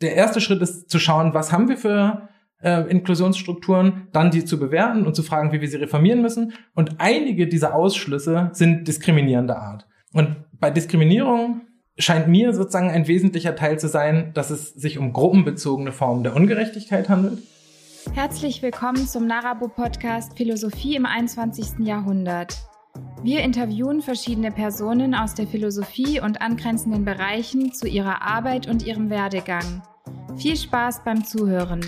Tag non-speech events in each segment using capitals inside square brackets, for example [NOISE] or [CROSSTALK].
der erste Schritt ist zu schauen, was haben wir für äh, Inklusionsstrukturen, dann die zu bewerten und zu fragen, wie wir sie reformieren müssen. Und einige dieser Ausschlüsse sind diskriminierender Art. Und bei Diskriminierung scheint mir sozusagen ein wesentlicher Teil zu sein, dass es sich um gruppenbezogene Formen der Ungerechtigkeit handelt. Herzlich willkommen zum Narabo-Podcast Philosophie im 21. Jahrhundert. Wir interviewen verschiedene Personen aus der Philosophie und angrenzenden Bereichen zu ihrer Arbeit und ihrem Werdegang. Viel Spaß beim Zuhören.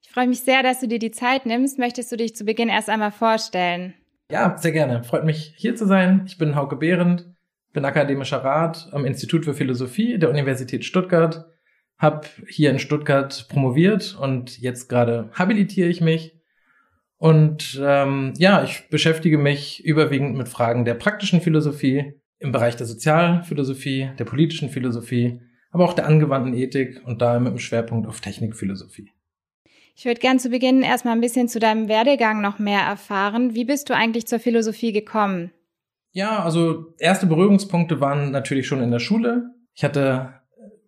Ich freue mich sehr, dass du dir die Zeit nimmst. Möchtest du dich zu Beginn erst einmal vorstellen? Ja, sehr gerne. Freut mich, hier zu sein. Ich bin Hauke Behrendt, bin akademischer Rat am Institut für Philosophie der Universität Stuttgart, habe hier in Stuttgart promoviert und jetzt gerade habilitiere ich mich. Und ähm, ja, ich beschäftige mich überwiegend mit Fragen der praktischen Philosophie, im Bereich der Sozialphilosophie, der politischen Philosophie, aber auch der angewandten Ethik und da mit dem Schwerpunkt auf Technikphilosophie. Ich würde gern zu Beginn erstmal ein bisschen zu deinem Werdegang noch mehr erfahren. Wie bist du eigentlich zur Philosophie gekommen? Ja, also erste Berührungspunkte waren natürlich schon in der Schule. Ich hatte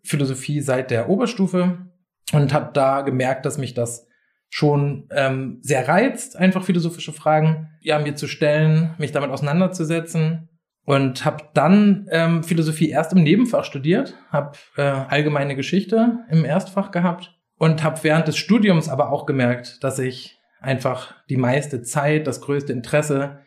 Philosophie seit der Oberstufe und habe da gemerkt, dass mich das schon ähm, sehr reizt, einfach philosophische Fragen ja mir zu stellen, mich damit auseinanderzusetzen und habe dann ähm, Philosophie erst im Nebenfach studiert, habe äh, allgemeine Geschichte im Erstfach gehabt und habe während des Studiums aber auch gemerkt, dass ich einfach die meiste Zeit, das größte Interesse,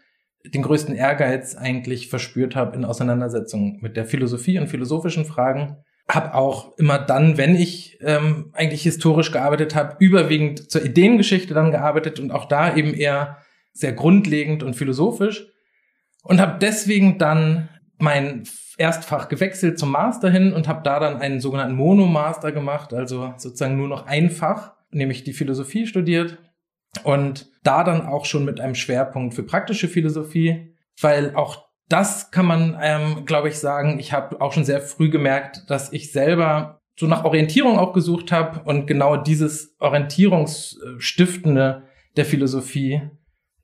den größten Ehrgeiz eigentlich verspürt habe in Auseinandersetzung mit der Philosophie und philosophischen Fragen. Hab auch immer dann, wenn ich ähm, eigentlich historisch gearbeitet habe, überwiegend zur Ideengeschichte dann gearbeitet und auch da eben eher sehr grundlegend und philosophisch und habe deswegen dann mein Erstfach gewechselt zum Master hin und habe da dann einen sogenannten Monomaster gemacht, also sozusagen nur noch ein Fach, nämlich die Philosophie studiert und da dann auch schon mit einem Schwerpunkt für praktische Philosophie, weil auch das kann man, ähm, glaube ich, sagen. Ich habe auch schon sehr früh gemerkt, dass ich selber so nach Orientierung auch gesucht habe und genau dieses Orientierungsstiftende der Philosophie,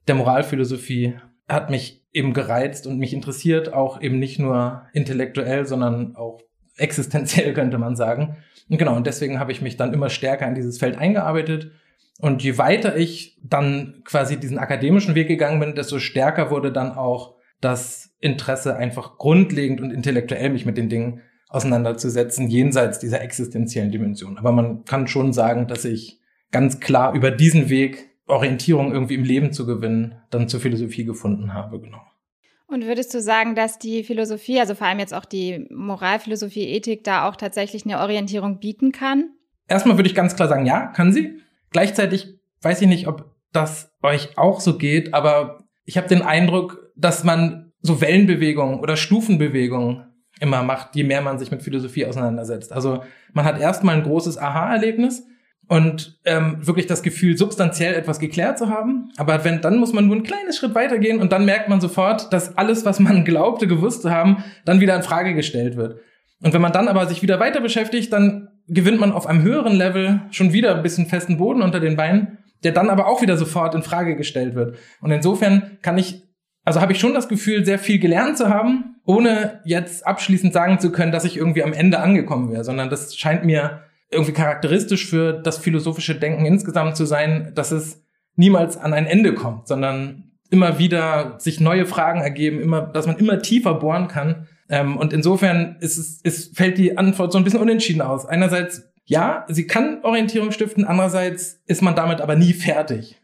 der Moralphilosophie hat mich eben gereizt und mich interessiert, auch eben nicht nur intellektuell, sondern auch existenziell, [LAUGHS] könnte man sagen. Und genau, und deswegen habe ich mich dann immer stärker in dieses Feld eingearbeitet. Und je weiter ich dann quasi diesen akademischen Weg gegangen bin, desto stärker wurde dann auch das Interesse, einfach grundlegend und intellektuell mich mit den Dingen auseinanderzusetzen, jenseits dieser existenziellen Dimension. Aber man kann schon sagen, dass ich ganz klar über diesen Weg Orientierung irgendwie im Leben zu gewinnen, dann zur Philosophie gefunden habe, genau. Und würdest du sagen, dass die Philosophie, also vor allem jetzt auch die Moralphilosophie, Ethik, da auch tatsächlich eine Orientierung bieten kann? Erstmal würde ich ganz klar sagen, ja, kann sie. Gleichzeitig weiß ich nicht, ob das euch auch so geht, aber ich habe den Eindruck, dass man so Wellenbewegungen oder Stufenbewegungen immer macht, je mehr man sich mit Philosophie auseinandersetzt. Also man hat erstmal ein großes Aha-Erlebnis und ähm, wirklich das Gefühl, substanziell etwas geklärt zu haben. Aber wenn, dann muss man nur ein kleines Schritt weitergehen und dann merkt man sofort, dass alles, was man [LAUGHS] glaubte, gewusst zu haben, dann wieder in Frage gestellt wird. Und wenn man dann aber sich wieder weiter beschäftigt, dann gewinnt man auf einem höheren Level schon wieder ein bisschen festen Boden unter den Beinen, der dann aber auch wieder sofort in Frage gestellt wird. Und insofern kann ich, also habe ich schon das Gefühl, sehr viel gelernt zu haben, ohne jetzt abschließend sagen zu können, dass ich irgendwie am Ende angekommen wäre, sondern das scheint mir irgendwie charakteristisch für das philosophische Denken insgesamt zu sein, dass es niemals an ein Ende kommt, sondern immer wieder sich neue Fragen ergeben, immer, dass man immer tiefer bohren kann. Ähm, und insofern ist es, ist, fällt die Antwort so ein bisschen unentschieden aus. Einerseits, ja, sie kann Orientierung stiften, andererseits ist man damit aber nie fertig.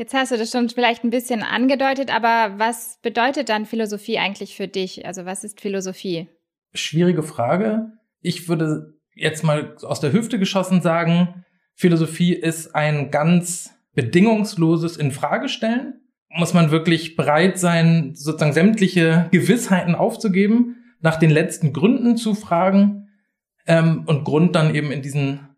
Jetzt hast du das schon vielleicht ein bisschen angedeutet, aber was bedeutet dann Philosophie eigentlich für dich? Also was ist Philosophie? Schwierige Frage. Ich würde jetzt mal aus der Hüfte geschossen sagen, Philosophie ist ein ganz bedingungsloses Infragestellen. Muss man wirklich bereit sein, sozusagen sämtliche Gewissheiten aufzugeben, nach den letzten Gründen zu fragen ähm, und Grund dann eben in diesen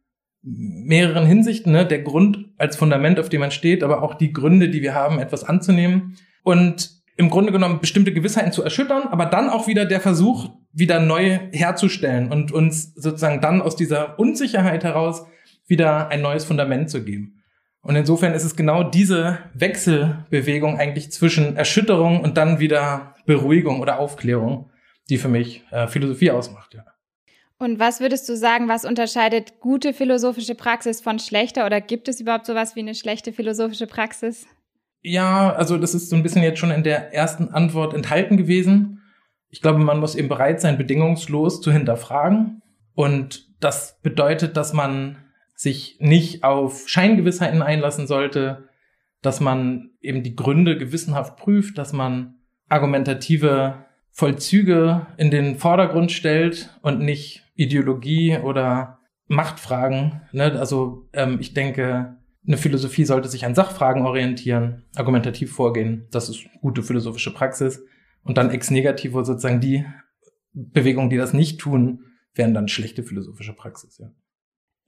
mehreren Hinsichten, ne? der Grund als Fundament, auf dem man steht, aber auch die Gründe, die wir haben, etwas anzunehmen und im Grunde genommen bestimmte Gewissheiten zu erschüttern, aber dann auch wieder der Versuch, wieder neu herzustellen und uns sozusagen dann aus dieser Unsicherheit heraus wieder ein neues Fundament zu geben. Und insofern ist es genau diese Wechselbewegung eigentlich zwischen Erschütterung und dann wieder Beruhigung oder Aufklärung, die für mich äh, Philosophie ausmacht, ja. Und was würdest du sagen, was unterscheidet gute philosophische Praxis von schlechter oder gibt es überhaupt sowas wie eine schlechte philosophische Praxis? Ja, also das ist so ein bisschen jetzt schon in der ersten Antwort enthalten gewesen. Ich glaube, man muss eben bereit sein, bedingungslos zu hinterfragen. Und das bedeutet, dass man sich nicht auf Scheingewissheiten einlassen sollte, dass man eben die Gründe gewissenhaft prüft, dass man argumentative Vollzüge in den Vordergrund stellt und nicht Ideologie oder Machtfragen. Ne? Also ähm, ich denke, eine Philosophie sollte sich an Sachfragen orientieren, argumentativ vorgehen. Das ist gute philosophische Praxis. Und dann ex negativo sozusagen die Bewegungen, die das nicht tun, wären dann schlechte philosophische Praxis, ja.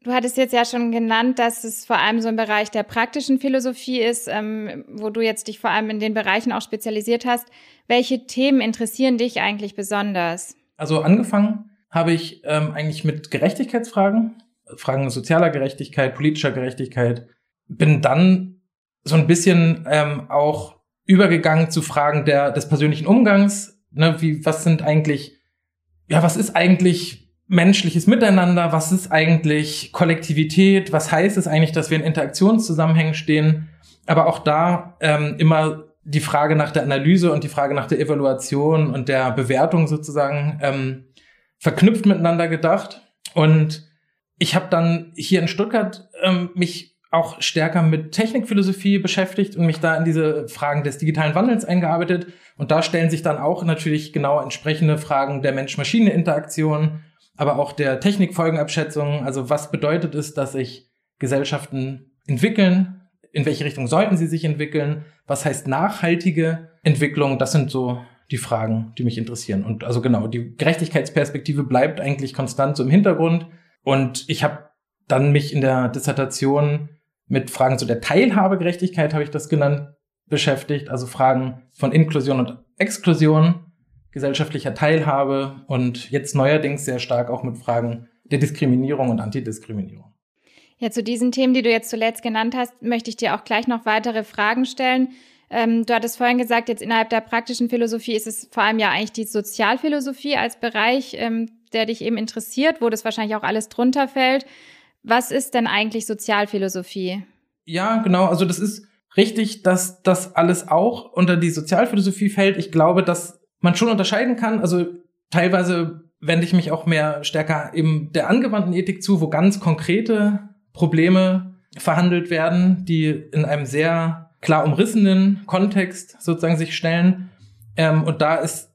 Du hattest jetzt ja schon genannt, dass es vor allem so im Bereich der praktischen Philosophie ist, ähm, wo du jetzt dich vor allem in den Bereichen auch spezialisiert hast. Welche Themen interessieren dich eigentlich besonders? Also angefangen habe ich ähm, eigentlich mit Gerechtigkeitsfragen, Fragen sozialer Gerechtigkeit, politischer Gerechtigkeit, bin dann so ein bisschen ähm, auch übergegangen zu Fragen der, des persönlichen Umgangs. Ne, wie, was sind eigentlich, ja, was ist eigentlich menschliches Miteinander? Was ist eigentlich Kollektivität? Was heißt es eigentlich, dass wir in Interaktionszusammenhängen stehen? Aber auch da ähm, immer die Frage nach der Analyse und die Frage nach der Evaluation und der Bewertung sozusagen ähm, verknüpft miteinander gedacht. Und ich habe dann hier in Stuttgart ähm, mich auch stärker mit Technikphilosophie beschäftigt und mich da in diese Fragen des digitalen Wandels eingearbeitet. Und da stellen sich dann auch natürlich genau entsprechende Fragen der Mensch-Maschine-Interaktion, aber auch der Technikfolgenabschätzung. Also was bedeutet es, dass sich Gesellschaften entwickeln? In welche Richtung sollten sie sich entwickeln? Was heißt nachhaltige Entwicklung? Das sind so die Fragen, die mich interessieren. Und also genau, die Gerechtigkeitsperspektive bleibt eigentlich konstant so im Hintergrund. Und ich habe dann mich in der Dissertation mit Fragen zu der Teilhabegerechtigkeit, habe ich das genannt, beschäftigt. Also Fragen von Inklusion und Exklusion, gesellschaftlicher Teilhabe und jetzt neuerdings sehr stark auch mit Fragen der Diskriminierung und Antidiskriminierung. Ja, zu diesen Themen, die du jetzt zuletzt genannt hast, möchte ich dir auch gleich noch weitere Fragen stellen. Ähm, du hattest vorhin gesagt, jetzt innerhalb der praktischen Philosophie ist es vor allem ja eigentlich die Sozialphilosophie als Bereich, ähm, der dich eben interessiert, wo das wahrscheinlich auch alles drunter fällt. Was ist denn eigentlich Sozialphilosophie? Ja, genau. Also das ist richtig, dass das alles auch unter die Sozialphilosophie fällt. Ich glaube, dass man schon unterscheiden kann. Also teilweise wende ich mich auch mehr stärker eben der angewandten Ethik zu, wo ganz konkrete Probleme verhandelt werden, die in einem sehr klar umrissenen Kontext sozusagen sich stellen. Ähm, und da ist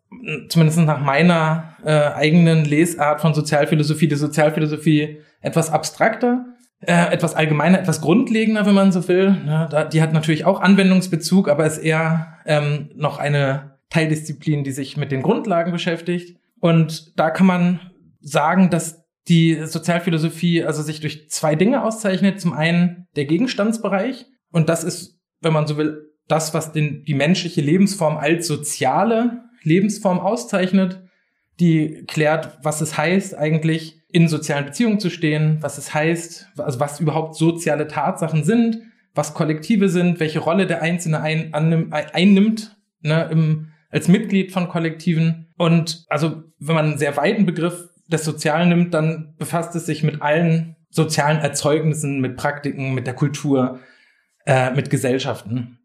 zumindest nach meiner äh, eigenen Lesart von Sozialphilosophie die Sozialphilosophie etwas abstrakter, äh, etwas allgemeiner, etwas grundlegender, wenn man so will. Ja, da, die hat natürlich auch Anwendungsbezug, aber ist eher ähm, noch eine Teildisziplin, die sich mit den Grundlagen beschäftigt. Und da kann man sagen, dass die Sozialphilosophie also sich durch zwei Dinge auszeichnet. Zum einen der Gegenstandsbereich. Und das ist, wenn man so will, das, was den, die menschliche Lebensform als soziale Lebensform auszeichnet, die klärt, was es heißt, eigentlich in sozialen Beziehungen zu stehen, was es heißt, also was überhaupt soziale Tatsachen sind, was Kollektive sind, welche Rolle der Einzelne ein, annimmt, einnimmt ne, im, als Mitglied von Kollektiven. Und also wenn man einen sehr weiten Begriff des Sozialen nimmt, dann befasst es sich mit allen sozialen Erzeugnissen, mit Praktiken, mit der Kultur, äh, mit Gesellschaften.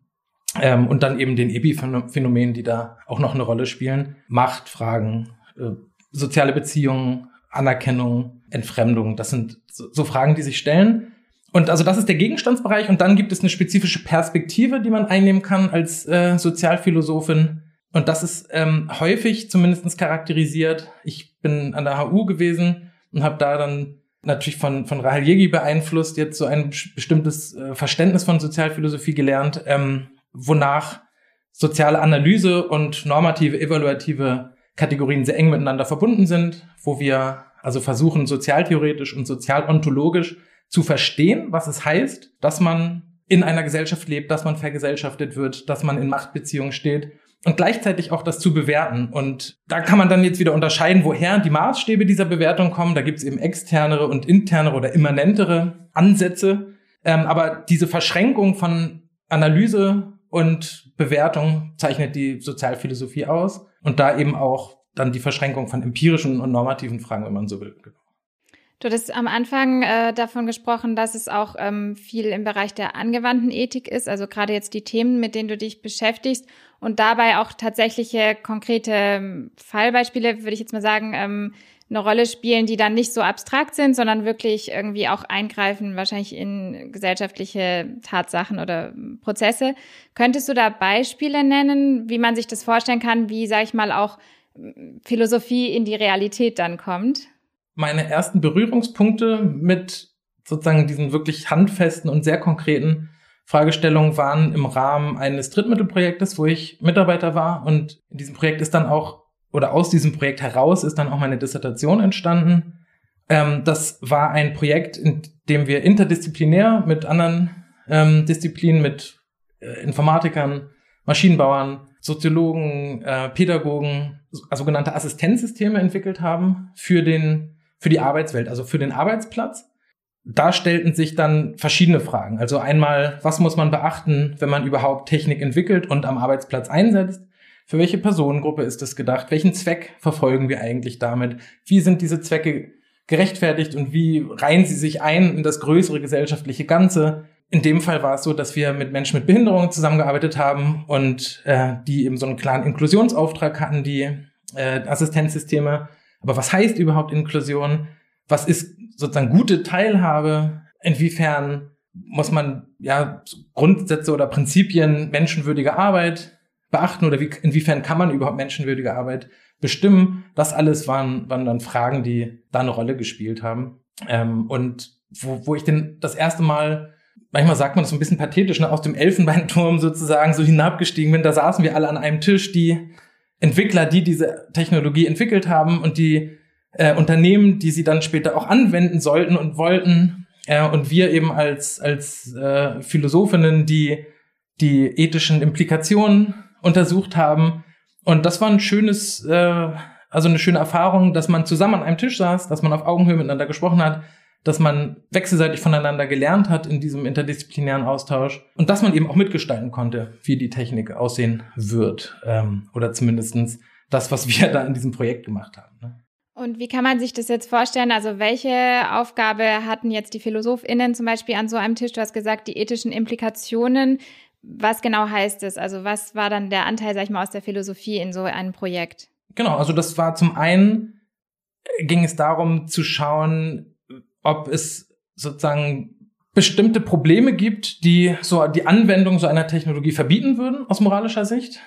Ähm, und dann eben den Epiphänomenen, die da auch noch eine Rolle spielen. Machtfragen, äh, soziale Beziehungen, Anerkennung, Entfremdung. Das sind so, so Fragen, die sich stellen. Und also das ist der Gegenstandsbereich. Und dann gibt es eine spezifische Perspektive, die man einnehmen kann als äh, Sozialphilosophin. Und das ist ähm, häufig zumindestens charakterisiert. Ich bin an der HU gewesen und habe da dann natürlich von, von Rahel Jegi beeinflusst, jetzt so ein bestimmtes äh, Verständnis von Sozialphilosophie gelernt, ähm, wonach soziale Analyse und normative, evaluative Kategorien sehr eng miteinander verbunden sind, wo wir also versuchen, sozialtheoretisch und sozialontologisch zu verstehen, was es heißt, dass man in einer Gesellschaft lebt, dass man vergesellschaftet wird, dass man in Machtbeziehungen steht und gleichzeitig auch das zu bewerten. Und da kann man dann jetzt wieder unterscheiden, woher die Maßstäbe dieser Bewertung kommen. Da gibt es eben externere und internere oder immanentere Ansätze. Ähm, aber diese Verschränkung von Analyse und Bewertung zeichnet die Sozialphilosophie aus und da eben auch dann die Verschränkung von empirischen und normativen Fragen, wenn man so will. Du hattest am Anfang äh, davon gesprochen, dass es auch ähm, viel im Bereich der angewandten Ethik ist, also gerade jetzt die Themen, mit denen du dich beschäftigst und dabei auch tatsächliche konkrete ähm, Fallbeispiele, würde ich jetzt mal sagen, ähm, eine Rolle spielen, die dann nicht so abstrakt sind, sondern wirklich irgendwie auch eingreifen, wahrscheinlich in gesellschaftliche Tatsachen oder Prozesse. Könntest du da Beispiele nennen, wie man sich das vorstellen kann, wie, sag ich mal, auch Philosophie in die Realität dann kommt? Meine ersten Berührungspunkte mit sozusagen diesen wirklich handfesten und sehr konkreten Fragestellungen waren im Rahmen eines Drittmittelprojektes, wo ich Mitarbeiter war. Und in diesem Projekt ist dann auch oder aus diesem Projekt heraus ist dann auch meine Dissertation entstanden. Ähm, das war ein Projekt, in dem wir interdisziplinär mit anderen ähm, Disziplinen, mit äh, Informatikern, Maschinenbauern, Soziologen, äh, Pädagogen, sogenannte Assistenzsysteme entwickelt haben für den, für die Arbeitswelt, also für den Arbeitsplatz. Da stellten sich dann verschiedene Fragen. Also einmal, was muss man beachten, wenn man überhaupt Technik entwickelt und am Arbeitsplatz einsetzt? Für welche Personengruppe ist es gedacht? Welchen Zweck verfolgen wir eigentlich damit? Wie sind diese Zwecke gerechtfertigt und wie reihen sie sich ein in das größere gesellschaftliche Ganze? In dem Fall war es so, dass wir mit Menschen mit Behinderungen zusammengearbeitet haben und äh, die eben so einen klaren Inklusionsauftrag hatten, die äh, Assistenzsysteme. Aber was heißt überhaupt Inklusion? Was ist sozusagen gute Teilhabe? Inwiefern muss man ja Grundsätze oder Prinzipien menschenwürdige Arbeit beachten oder wie, inwiefern kann man überhaupt menschenwürdige Arbeit bestimmen? Das alles waren, waren dann Fragen, die da eine Rolle gespielt haben. Ähm, und wo, wo ich denn das erste Mal, manchmal sagt man das so ein bisschen pathetisch, ne, aus dem Elfenbeinturm sozusagen so hinabgestiegen bin, da saßen wir alle an einem Tisch, die Entwickler, die diese Technologie entwickelt haben und die äh, Unternehmen, die sie dann später auch anwenden sollten und wollten. Äh, und wir eben als, als äh, Philosophinnen, die die ethischen Implikationen untersucht haben. Und das war ein schönes, äh, also eine schöne Erfahrung, dass man zusammen an einem Tisch saß, dass man auf Augenhöhe miteinander gesprochen hat, dass man wechselseitig voneinander gelernt hat in diesem interdisziplinären Austausch und dass man eben auch mitgestalten konnte, wie die Technik aussehen wird ähm, oder zumindestens das, was wir [LAUGHS] da in diesem Projekt gemacht haben. Ne? Und wie kann man sich das jetzt vorstellen? Also welche Aufgabe hatten jetzt die PhilosophInnen zum Beispiel an so einem Tisch? Du hast gesagt, die ethischen Implikationen was genau heißt es? Also was war dann der Anteil, sag ich mal, aus der Philosophie in so einem Projekt? Genau, also das war zum einen äh, ging es darum zu schauen, ob es sozusagen bestimmte Probleme gibt, die so die Anwendung so einer Technologie verbieten würden aus moralischer Sicht.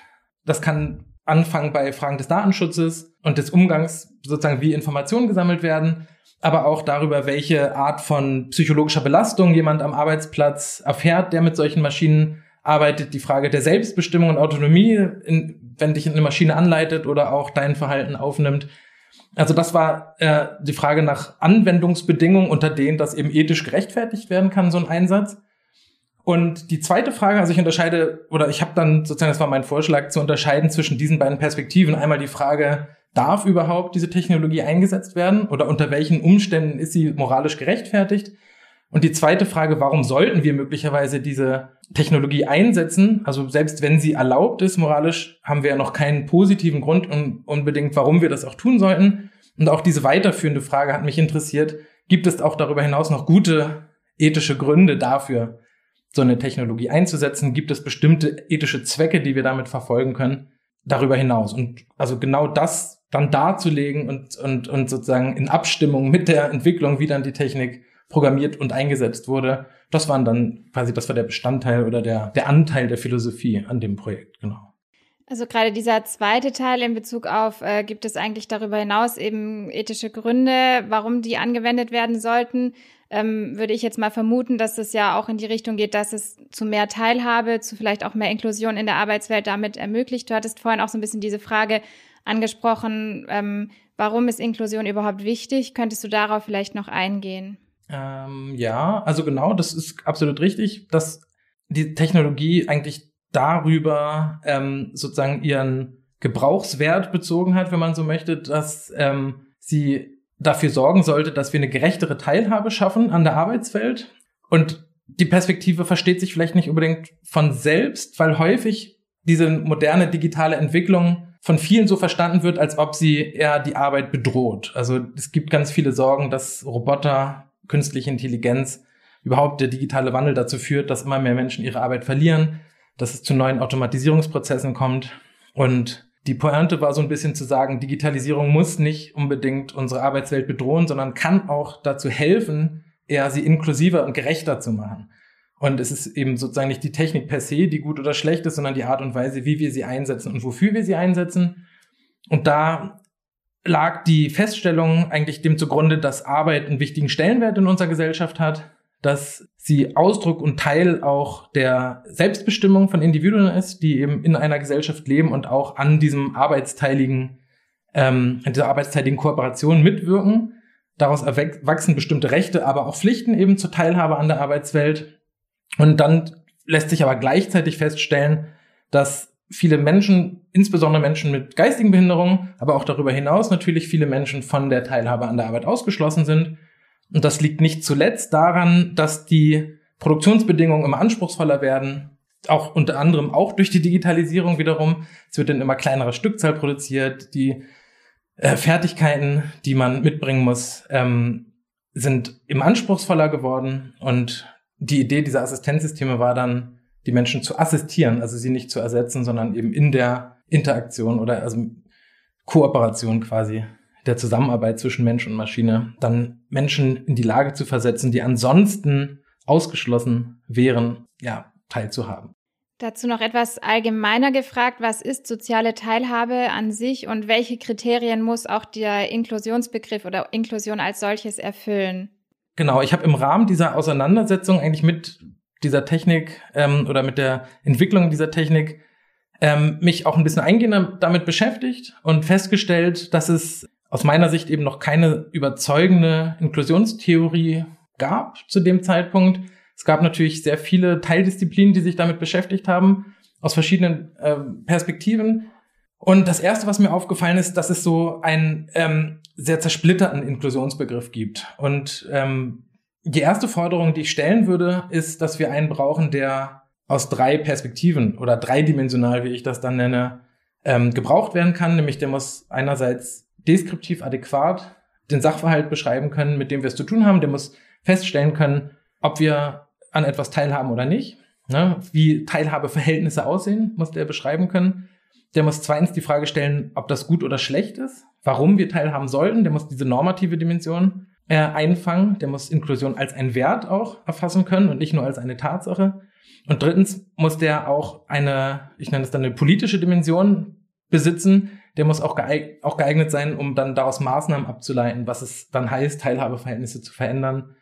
Das kann anfangen bei Fragen des Datenschutzes und des Umgangs, sozusagen wie Informationen gesammelt werden, aber auch darüber, welche Art von psychologischer Belastung jemand am Arbeitsplatz erfährt, der mit solchen Maschinen arbeitet die Frage der Selbstbestimmung und Autonomie, in, wenn dich eine Maschine anleitet oder auch dein Verhalten aufnimmt. Also das war äh, die Frage nach Anwendungsbedingungen, unter denen das eben ethisch gerechtfertigt werden kann, so ein Einsatz. Und die zweite Frage, also ich unterscheide, oder ich habe dann sozusagen, das war mein Vorschlag, zu unterscheiden zwischen diesen beiden Perspektiven. Einmal die Frage, darf überhaupt diese Technologie eingesetzt werden oder unter welchen Umständen ist sie moralisch gerechtfertigt? Und die zweite Frage, warum sollten wir möglicherweise diese Technologie einsetzen? Also selbst wenn sie erlaubt ist, moralisch, haben wir ja noch keinen positiven Grund und unbedingt, warum wir das auch tun sollten. Und auch diese weiterführende Frage hat mich interessiert. Gibt es auch darüber hinaus noch gute ethische Gründe dafür, so eine Technologie einzusetzen? Gibt es bestimmte ethische Zwecke, die wir damit verfolgen können? Darüber hinaus. Und also genau das dann darzulegen und, und, und sozusagen in Abstimmung mit der Entwicklung, wie dann die Technik programmiert und eingesetzt wurde. Das waren dann quasi, das war der Bestandteil oder der, der Anteil der Philosophie an dem Projekt, genau. Also gerade dieser zweite Teil in Bezug auf, äh, gibt es eigentlich darüber hinaus eben ethische Gründe, warum die angewendet werden sollten, ähm, würde ich jetzt mal vermuten, dass es ja auch in die Richtung geht, dass es zu mehr Teilhabe, zu vielleicht auch mehr Inklusion in der Arbeitswelt damit ermöglicht. Du hattest vorhin auch so ein bisschen diese Frage angesprochen, ähm, warum ist Inklusion überhaupt wichtig? Könntest du darauf vielleicht noch eingehen? Ähm, ja, also genau, das ist absolut richtig, dass die Technologie eigentlich darüber ähm, sozusagen ihren Gebrauchswert bezogen hat, wenn man so möchte, dass ähm, sie dafür sorgen sollte, dass wir eine gerechtere Teilhabe schaffen an der Arbeitswelt. Und die Perspektive versteht sich vielleicht nicht unbedingt von selbst, weil häufig diese moderne digitale Entwicklung von vielen so verstanden wird, als ob sie eher die Arbeit bedroht. Also es gibt ganz viele Sorgen, dass Roboter, künstliche Intelligenz, überhaupt der digitale Wandel dazu führt, dass immer mehr Menschen ihre Arbeit verlieren, dass es zu neuen Automatisierungsprozessen kommt. Und die Pointe war so ein bisschen zu sagen, Digitalisierung muss nicht unbedingt unsere Arbeitswelt bedrohen, sondern kann auch dazu helfen, eher sie inklusiver und gerechter zu machen. Und es ist eben sozusagen nicht die Technik per se, die gut oder schlecht ist, sondern die Art und Weise, wie wir sie einsetzen und wofür wir sie einsetzen. Und da lag die Feststellung eigentlich dem zugrunde, dass Arbeit einen wichtigen Stellenwert in unserer Gesellschaft hat, dass sie Ausdruck und Teil auch der Selbstbestimmung von Individuen ist, die eben in einer Gesellschaft leben und auch an diesem arbeitsteiligen, ähm, an dieser arbeitsteiligen Kooperation mitwirken. Daraus erwachsen bestimmte Rechte, aber auch Pflichten eben zur Teilhabe an der Arbeitswelt. Und dann lässt sich aber gleichzeitig feststellen, dass viele Menschen, insbesondere Menschen mit geistigen Behinderungen, aber auch darüber hinaus natürlich viele Menschen von der Teilhabe an der Arbeit ausgeschlossen sind. Und das liegt nicht zuletzt daran, dass die Produktionsbedingungen immer anspruchsvoller werden, auch unter anderem auch durch die Digitalisierung wiederum. Es wird in immer kleinerer Stückzahl produziert. Die äh, Fertigkeiten, die man mitbringen muss, ähm, sind immer anspruchsvoller geworden. Und die Idee dieser Assistenzsysteme war dann, die Menschen zu assistieren, also sie nicht zu ersetzen, sondern eben in der Interaktion oder also Kooperation quasi der Zusammenarbeit zwischen Mensch und Maschine, dann Menschen in die Lage zu versetzen, die ansonsten ausgeschlossen wären, ja, teilzuhaben. Dazu noch etwas allgemeiner gefragt, was ist soziale Teilhabe an sich und welche Kriterien muss auch der Inklusionsbegriff oder Inklusion als solches erfüllen? Genau, ich habe im Rahmen dieser Auseinandersetzung eigentlich mit dieser Technik ähm, oder mit der Entwicklung dieser Technik ähm, mich auch ein bisschen eingehender damit beschäftigt und festgestellt, dass es aus meiner Sicht eben noch keine überzeugende Inklusionstheorie gab zu dem Zeitpunkt. Es gab natürlich sehr viele Teildisziplinen, die sich damit beschäftigt haben, aus verschiedenen äh, Perspektiven. Und das Erste, was mir aufgefallen ist, dass es so einen ähm, sehr zersplitterten Inklusionsbegriff gibt. Und ähm, die erste Forderung, die ich stellen würde, ist, dass wir einen brauchen, der aus drei Perspektiven oder dreidimensional, wie ich das dann nenne, ähm, gebraucht werden kann. Nämlich der muss einerseits deskriptiv adäquat den Sachverhalt beschreiben können, mit dem wir es zu tun haben. Der muss feststellen können, ob wir an etwas teilhaben oder nicht. Ne? Wie Teilhabeverhältnisse aussehen, muss der beschreiben können. Der muss zweitens die Frage stellen, ob das gut oder schlecht ist, warum wir teilhaben sollten. Der muss diese normative Dimension äh, einfangen. Der muss Inklusion als ein Wert auch erfassen können und nicht nur als eine Tatsache. Und drittens muss der auch eine, ich nenne es dann eine politische Dimension besitzen. Der muss auch geeignet, auch geeignet sein, um dann daraus Maßnahmen abzuleiten, was es dann heißt, Teilhabeverhältnisse zu verändern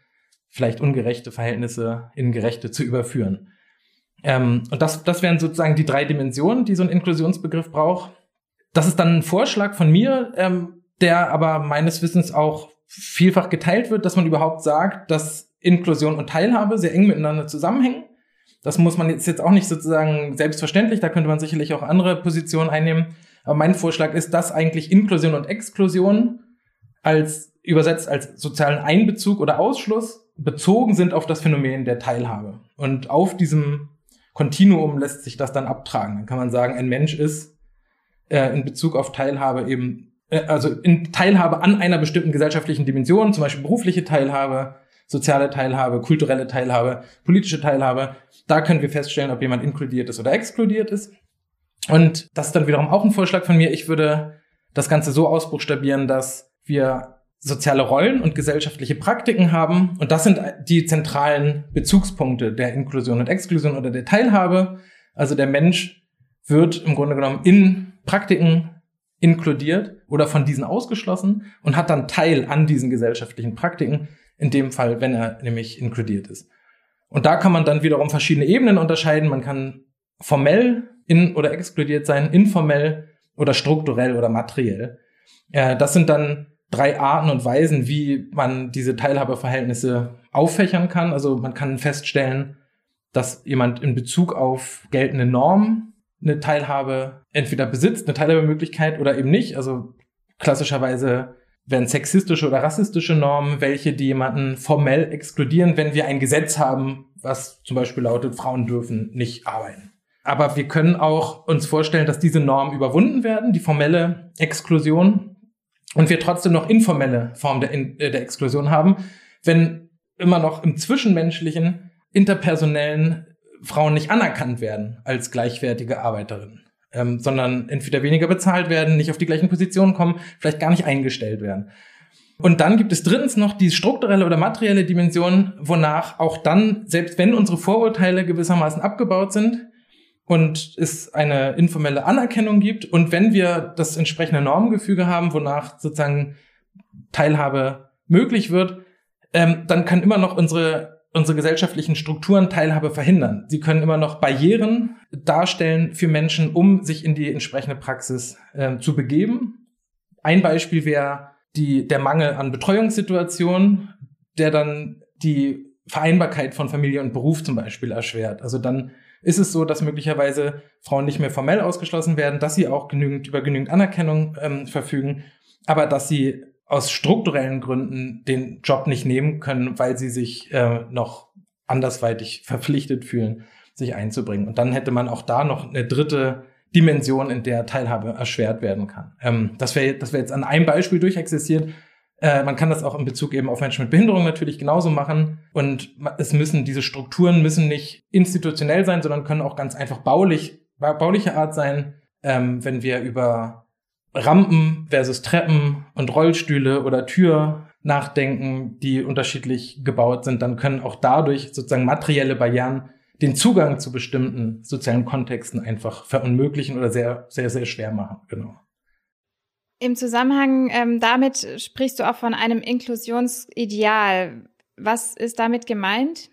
vielleicht ungerechte Verhältnisse in gerechte zu überführen. Ähm, und das, das wären sozusagen die drei Dimensionen, die so ein Inklusionsbegriff braucht. Das ist dann ein Vorschlag von mir, ähm, der aber meines Wissens auch vielfach geteilt wird, dass man überhaupt sagt, dass Inklusion und Teilhabe sehr eng miteinander zusammenhängen. Das muss man jetzt, jetzt auch nicht sozusagen selbstverständlich, da könnte man sicherlich auch andere Positionen einnehmen. Aber mein Vorschlag ist, dass eigentlich Inklusion und Exklusion als übersetzt als sozialen Einbezug oder Ausschluss bezogen sind auf das Phänomen der Teilhabe. Und auf diesem Kontinuum lässt sich das dann abtragen. Dann kann man sagen, ein Mensch ist äh, in Bezug auf Teilhabe eben, also in Teilhabe an einer bestimmten gesellschaftlichen Dimension, zum Beispiel berufliche Teilhabe, soziale Teilhabe, kulturelle Teilhabe, politische Teilhabe. Da können wir feststellen, ob jemand inkludiert ist oder exkludiert ist. Und das ist dann wiederum auch ein Vorschlag von mir. Ich würde das Ganze so ausbuchstabieren, dass wir soziale Rollen und gesellschaftliche Praktiken haben. Und das sind die zentralen Bezugspunkte der Inklusion und Exklusion oder der Teilhabe. Also der Mensch wird im Grunde genommen in Praktiken inkludiert oder von diesen ausgeschlossen und hat dann Teil an diesen gesellschaftlichen Praktiken, in dem Fall, wenn er nämlich inkludiert ist. Und da kann man dann wiederum verschiedene Ebenen unterscheiden. Man kann formell in oder exkludiert sein, informell oder strukturell oder materiell. Äh, das sind dann drei Arten und Weisen, wie man diese Teilhabeverhältnisse auffächern kann. Also man kann feststellen, dass jemand in Bezug auf geltende Normen eine Teilhabe entweder besitzt, eine Teilhabemöglichkeit oder eben nicht. Also klassischerweise werden sexistische oder rassistische Normen, welche die jemanden formell exkludieren, wenn wir ein Gesetz haben, was zum Beispiel lautet, Frauen dürfen nicht arbeiten. Aber wir können auch uns vorstellen, dass diese Normen überwunden werden, die formelle Exklusion, und wir trotzdem noch informelle Formen der, äh, der Exklusion haben, wenn immer noch im zwischenmenschlichen, interpersonellen Frauen nicht anerkannt werden als gleichwertige Arbeiterinnen, ähm, sondern entweder weniger bezahlt werden, nicht auf die gleichen Positionen kommen, vielleicht gar nicht eingestellt werden. Und dann gibt es drittens noch die strukturelle oder materielle Dimension, wonach auch dann, selbst wenn unsere Vorurteile gewissermaßen abgebaut sind und es eine informelle Anerkennung gibt und wenn wir das entsprechende Normengefüge haben, wonach sozusagen Teilhabe möglich wird, ähm, dann kann immer noch unsere unsere gesellschaftlichen Strukturen Teilhabe verhindern. Sie können immer noch Barrieren darstellen für Menschen, um sich in die entsprechende Praxis äh, zu begeben. Ein Beispiel wäre die, der Mangel an Betreuungssituationen, der dann die Vereinbarkeit von Familie und Beruf zum Beispiel erschwert. Also dann ist es so, dass möglicherweise Frauen nicht mehr formell ausgeschlossen werden, dass sie auch genügend über genügend Anerkennung ähm, verfügen, aber dass sie aus strukturellen Gründen den Job nicht nehmen können, weil sie sich äh, noch andersweitig verpflichtet fühlen, sich einzubringen. Und dann hätte man auch da noch eine dritte Dimension, in der Teilhabe erschwert werden kann. Ähm, das wäre das wäre jetzt an einem Beispiel durchexistiert. Äh, man kann das auch in Bezug eben auf Menschen mit Behinderung natürlich genauso machen. Und es müssen, diese Strukturen müssen nicht institutionell sein, sondern können auch ganz einfach baulich, bauliche Art sein. Ähm, wenn wir über Rampen versus Treppen und Rollstühle oder Tür nachdenken, die unterschiedlich gebaut sind, dann können auch dadurch sozusagen materielle Barrieren den Zugang zu bestimmten sozialen Kontexten einfach verunmöglichen oder sehr, sehr, sehr schwer machen. Genau. Im Zusammenhang ähm, damit sprichst du auch von einem Inklusionsideal. Was ist damit gemeint?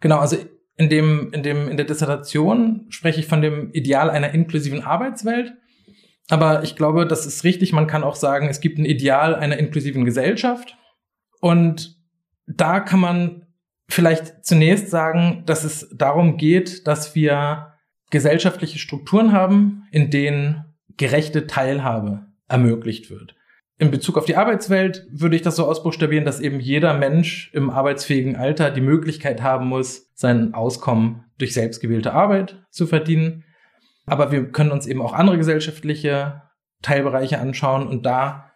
Genau, also in dem, in dem, in der Dissertation spreche ich von dem Ideal einer inklusiven Arbeitswelt. Aber ich glaube, das ist richtig. Man kann auch sagen, es gibt ein Ideal einer inklusiven Gesellschaft. Und da kann man vielleicht zunächst sagen, dass es darum geht, dass wir gesellschaftliche Strukturen haben, in denen gerechte Teilhabe ermöglicht wird. In Bezug auf die Arbeitswelt würde ich das so ausbuchstabieren, dass eben jeder Mensch im arbeitsfähigen Alter die Möglichkeit haben muss, sein Auskommen durch selbstgewählte Arbeit zu verdienen aber wir können uns eben auch andere gesellschaftliche Teilbereiche anschauen und da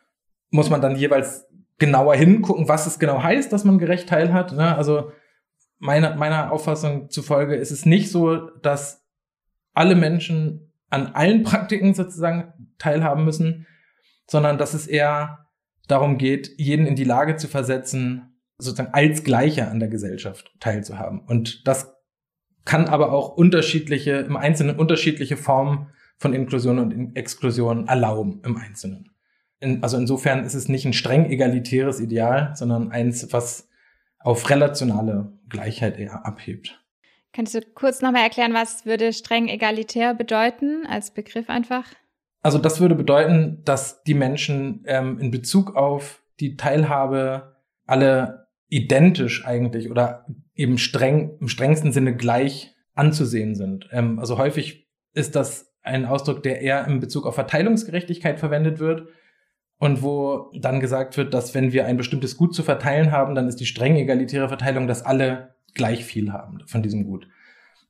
muss man dann jeweils genauer hingucken, was es genau heißt, dass man gerecht teilhat. Ne? Also meiner, meiner Auffassung zufolge ist es nicht so, dass alle Menschen an allen Praktiken sozusagen teilhaben müssen, sondern dass es eher darum geht, jeden in die Lage zu versetzen, sozusagen als Gleicher an der Gesellschaft teilzuhaben. Und das kann aber auch unterschiedliche, im Einzelnen unterschiedliche Formen von Inklusion und Exklusion erlauben im Einzelnen. In, also insofern ist es nicht ein streng egalitäres Ideal, sondern eins, was auf relationale Gleichheit eher abhebt. Kannst du kurz nochmal erklären, was würde streng egalitär bedeuten als Begriff einfach? Also das würde bedeuten, dass die Menschen ähm, in Bezug auf die Teilhabe alle identisch eigentlich oder eben streng, im strengsten Sinne gleich anzusehen sind. Ähm, also häufig ist das ein Ausdruck, der eher in Bezug auf Verteilungsgerechtigkeit verwendet wird und wo dann gesagt wird, dass wenn wir ein bestimmtes Gut zu verteilen haben, dann ist die streng egalitäre Verteilung, dass alle gleich viel haben von diesem Gut.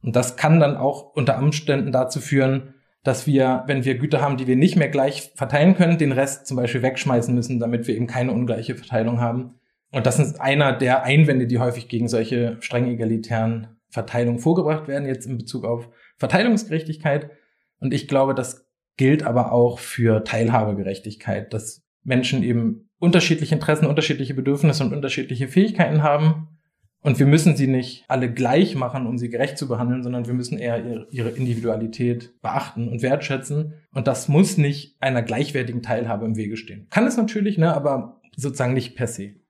Und das kann dann auch unter Umständen dazu führen, dass wir, wenn wir Güter haben, die wir nicht mehr gleich verteilen können, den Rest zum Beispiel wegschmeißen müssen, damit wir eben keine ungleiche Verteilung haben. Und das ist einer der Einwände, die häufig gegen solche streng egalitären Verteilungen vorgebracht werden, jetzt in Bezug auf Verteilungsgerechtigkeit. Und ich glaube, das gilt aber auch für Teilhabegerechtigkeit, dass Menschen eben unterschiedliche Interessen, unterschiedliche Bedürfnisse und unterschiedliche Fähigkeiten haben. Und wir müssen sie nicht alle gleich machen, um sie gerecht zu behandeln, sondern wir müssen eher ihre Individualität beachten und wertschätzen. Und das muss nicht einer gleichwertigen Teilhabe im Wege stehen. Kann es natürlich, ne, aber sozusagen nicht per se.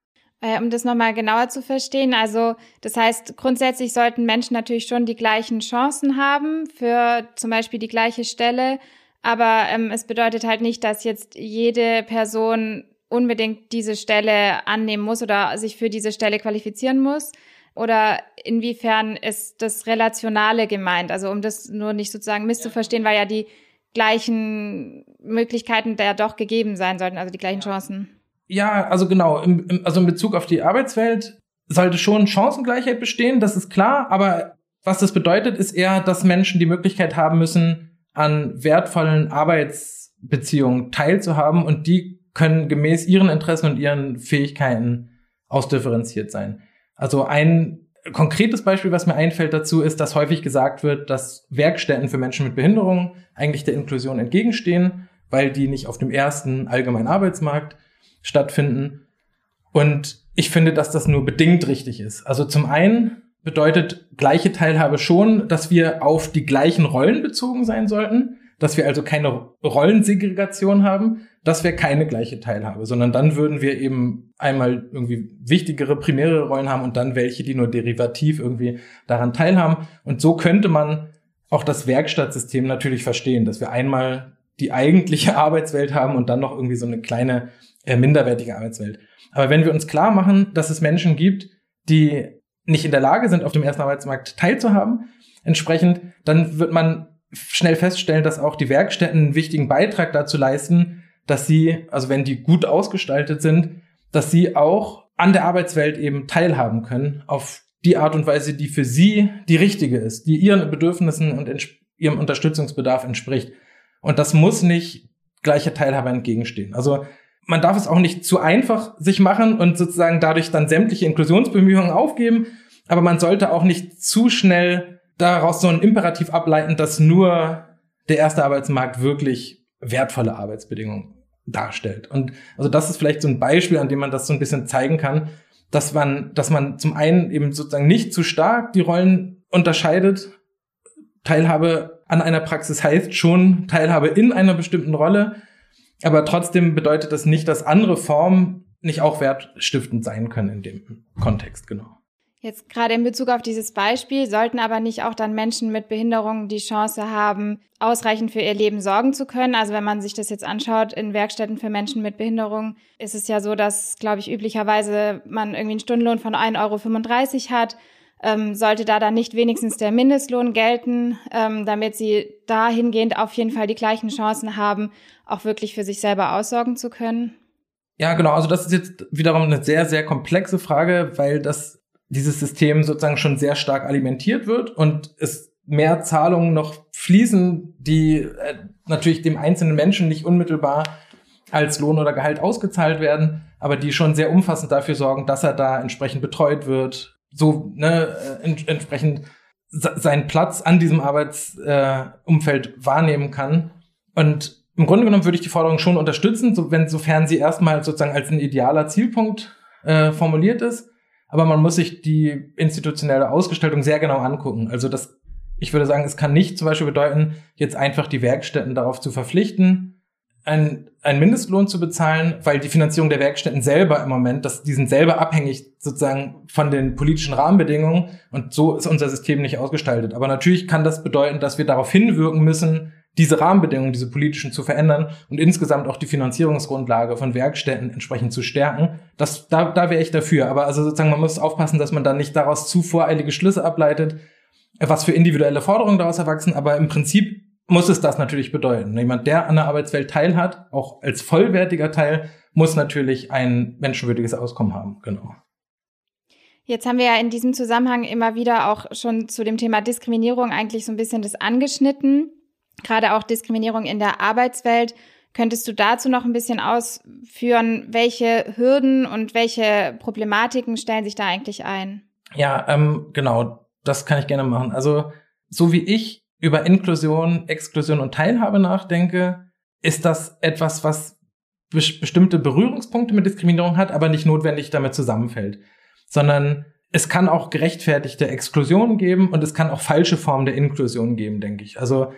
Äh, um das nochmal genauer zu verstehen, also das heißt, grundsätzlich sollten Menschen natürlich schon die gleichen Chancen haben für zum Beispiel die gleiche Stelle, aber ähm, es bedeutet halt nicht, dass jetzt jede Person unbedingt diese Stelle annehmen muss oder sich für diese Stelle qualifizieren muss. Oder inwiefern ist das Relationale gemeint? Also um das nur nicht sozusagen misszuverstehen, weil ja die gleichen Möglichkeiten da doch gegeben sein sollten, also die gleichen Chancen. Ja, also genau, im, im, also in Bezug auf die Arbeitswelt sollte schon Chancengleichheit bestehen, das ist klar, aber was das bedeutet, ist eher, dass Menschen die Möglichkeit haben müssen, an wertvollen Arbeitsbeziehungen teilzuhaben und die können gemäß ihren Interessen und ihren Fähigkeiten ausdifferenziert sein. Also ein konkretes Beispiel, was mir einfällt dazu, ist, dass häufig gesagt wird, dass Werkstätten für Menschen mit Behinderung eigentlich der Inklusion entgegenstehen, weil die nicht auf dem ersten allgemeinen Arbeitsmarkt stattfinden. Und ich finde, dass das nur bedingt richtig ist. Also zum einen bedeutet gleiche Teilhabe schon, dass wir auf die gleichen Rollen bezogen sein sollten, dass wir also keine Rollensegregation haben, das wäre keine gleiche Teilhabe, sondern dann würden wir eben einmal irgendwie wichtigere, primäre Rollen haben und dann welche, die nur derivativ irgendwie daran teilhaben. Und so könnte man auch das Werkstattsystem natürlich verstehen, dass wir einmal die eigentliche [LAUGHS] Arbeitswelt haben und dann noch irgendwie so eine kleine, äh, minderwertige Arbeitswelt. Aber wenn wir uns klar machen, dass es Menschen gibt, die nicht in der Lage sind, auf dem ersten Arbeitsmarkt teilzuhaben, entsprechend, dann wird man schnell feststellen, dass auch die Werkstätten einen wichtigen Beitrag dazu leisten, dass sie, also wenn die gut ausgestaltet sind, dass sie auch an der Arbeitswelt eben teilhaben können auf die Art und Weise, die für sie die richtige ist, die ihren Bedürfnissen und ihrem Unterstützungsbedarf entspricht. Und das muss nicht gleicher Teilhabe entgegenstehen. Also man darf es auch nicht zu einfach sich machen und sozusagen dadurch dann sämtliche Inklusionsbemühungen aufgeben, aber man sollte auch nicht zu schnell daraus so ein Imperativ ableiten, dass nur der erste Arbeitsmarkt wirklich wertvolle Arbeitsbedingungen darstellt. Und also das ist vielleicht so ein Beispiel, an dem man das so ein bisschen zeigen kann, dass man, dass man zum einen eben sozusagen nicht zu stark die Rollen unterscheidet. Teilhabe an einer Praxis heißt schon Teilhabe in einer bestimmten Rolle, aber trotzdem bedeutet das nicht, dass andere Formen nicht auch wertstiftend sein können in dem Kontext, genau. Jetzt gerade in Bezug auf dieses Beispiel sollten aber nicht auch dann Menschen mit Behinderungen die Chance haben, ausreichend für ihr Leben sorgen zu können. Also wenn man sich das jetzt anschaut in Werkstätten für Menschen mit Behinderung, ist es ja so, dass, glaube ich, üblicherweise man irgendwie einen Stundenlohn von 1,35 Euro hat. Ähm, sollte da dann nicht wenigstens der Mindestlohn gelten, ähm, damit sie dahingehend auf jeden Fall die gleichen Chancen haben, auch wirklich für sich selber aussorgen zu können? Ja, genau. Also das ist jetzt wiederum eine sehr, sehr komplexe Frage, weil das dieses System sozusagen schon sehr stark alimentiert wird und es mehr Zahlungen noch fließen, die äh, natürlich dem einzelnen Menschen nicht unmittelbar als Lohn oder Gehalt ausgezahlt werden, aber die schon sehr umfassend dafür sorgen, dass er da entsprechend betreut wird, so ne, äh, entsprechend seinen Platz an diesem Arbeitsumfeld äh, wahrnehmen kann. Und im Grunde genommen würde ich die Forderung schon unterstützen, so, wenn, sofern sie erstmal sozusagen als ein idealer Zielpunkt äh, formuliert ist aber man muss sich die institutionelle Ausgestaltung sehr genau angucken. Also das, ich würde sagen, es kann nicht zum Beispiel bedeuten, jetzt einfach die Werkstätten darauf zu verpflichten, einen, einen Mindestlohn zu bezahlen, weil die Finanzierung der Werkstätten selber im Moment, das, die sind selber abhängig sozusagen von den politischen Rahmenbedingungen und so ist unser System nicht ausgestaltet. Aber natürlich kann das bedeuten, dass wir darauf hinwirken müssen, diese Rahmenbedingungen, diese politischen zu verändern und insgesamt auch die Finanzierungsgrundlage von Werkstätten entsprechend zu stärken. Das, da, da wäre ich dafür. Aber also sozusagen, man muss aufpassen, dass man dann nicht daraus zu voreilige Schlüsse ableitet, was für individuelle Forderungen daraus erwachsen. Aber im Prinzip muss es das natürlich bedeuten. Jemand, der an der Arbeitswelt teilhat, auch als vollwertiger Teil, muss natürlich ein menschenwürdiges Auskommen haben. Genau. Jetzt haben wir ja in diesem Zusammenhang immer wieder auch schon zu dem Thema Diskriminierung eigentlich so ein bisschen das angeschnitten gerade auch Diskriminierung in der Arbeitswelt. Könntest du dazu noch ein bisschen ausführen, welche Hürden und welche Problematiken stellen sich da eigentlich ein? Ja, ähm, genau, das kann ich gerne machen. Also so wie ich über Inklusion, Exklusion und Teilhabe nachdenke, ist das etwas, was be bestimmte Berührungspunkte mit Diskriminierung hat, aber nicht notwendig damit zusammenfällt, sondern es kann auch gerechtfertigte Exklusionen geben und es kann auch falsche Formen der Inklusion geben, denke ich. Also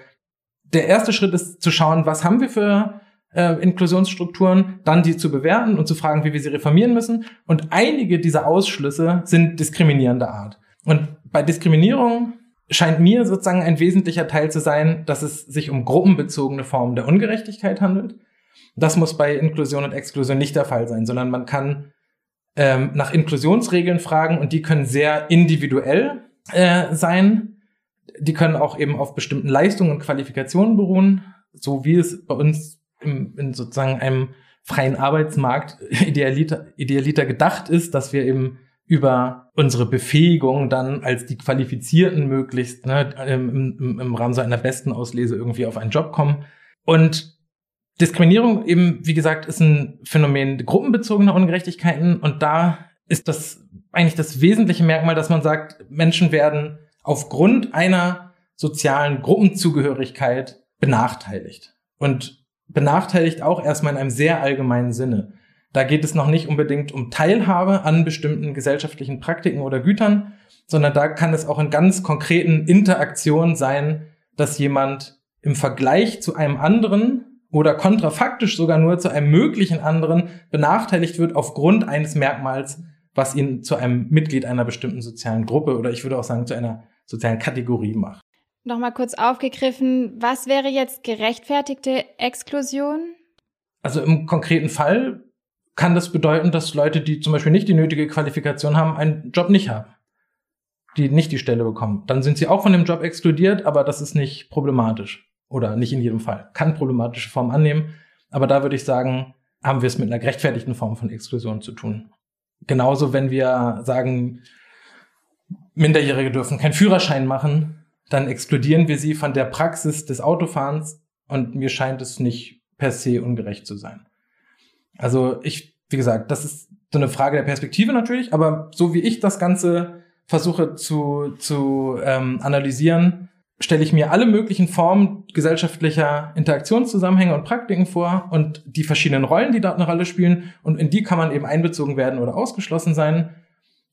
der erste Schritt ist zu schauen, was haben wir für äh, Inklusionsstrukturen, dann die zu bewerten und zu fragen, wie wir sie reformieren müssen. Und einige dieser Ausschlüsse sind diskriminierender Art. Und bei Diskriminierung scheint mir sozusagen ein wesentlicher Teil zu sein, dass es sich um gruppenbezogene Formen der Ungerechtigkeit handelt. Das muss bei Inklusion und Exklusion nicht der Fall sein, sondern man kann ähm, nach Inklusionsregeln fragen und die können sehr individuell äh, sein die können auch eben auf bestimmten Leistungen und Qualifikationen beruhen, so wie es bei uns im, in sozusagen einem freien Arbeitsmarkt [LAUGHS] idealiter, idealiter gedacht ist, dass wir eben über unsere Befähigung dann als die Qualifizierten möglichst ne, im, im, im Rahmen so einer besten Auslese irgendwie auf einen Job kommen. Und Diskriminierung eben, wie gesagt, ist ein Phänomen gruppenbezogener Ungerechtigkeiten und da ist das eigentlich das wesentliche Merkmal, dass man sagt, Menschen werden aufgrund einer sozialen Gruppenzugehörigkeit benachteiligt. Und benachteiligt auch erstmal in einem sehr allgemeinen Sinne. Da geht es noch nicht unbedingt um Teilhabe an bestimmten gesellschaftlichen Praktiken oder Gütern, sondern da kann es auch in ganz konkreten Interaktionen sein, dass jemand im Vergleich zu einem anderen oder kontrafaktisch sogar nur zu einem möglichen anderen benachteiligt wird aufgrund eines Merkmals, was ihn zu einem Mitglied einer bestimmten sozialen Gruppe oder ich würde auch sagen zu einer sozialen Kategorie macht. Nochmal kurz aufgegriffen, was wäre jetzt gerechtfertigte Exklusion? Also im konkreten Fall kann das bedeuten, dass Leute, die zum Beispiel nicht die nötige Qualifikation haben, einen Job nicht haben. Die nicht die Stelle bekommen. Dann sind sie auch von dem Job exkludiert, aber das ist nicht problematisch. Oder nicht in jedem Fall. Kann problematische Form annehmen. Aber da würde ich sagen, haben wir es mit einer gerechtfertigten Form von Exklusion zu tun. Genauso, wenn wir sagen, Minderjährige dürfen keinen Führerschein machen, dann exkludieren wir sie von der Praxis des Autofahrens und mir scheint es nicht per se ungerecht zu sein. Also ich, wie gesagt, das ist so eine Frage der Perspektive natürlich, aber so wie ich das Ganze versuche zu, zu ähm, analysieren, stelle ich mir alle möglichen Formen gesellschaftlicher Interaktionszusammenhänge und Praktiken vor und die verschiedenen Rollen, die dort eine Rolle spielen und in die kann man eben einbezogen werden oder ausgeschlossen sein.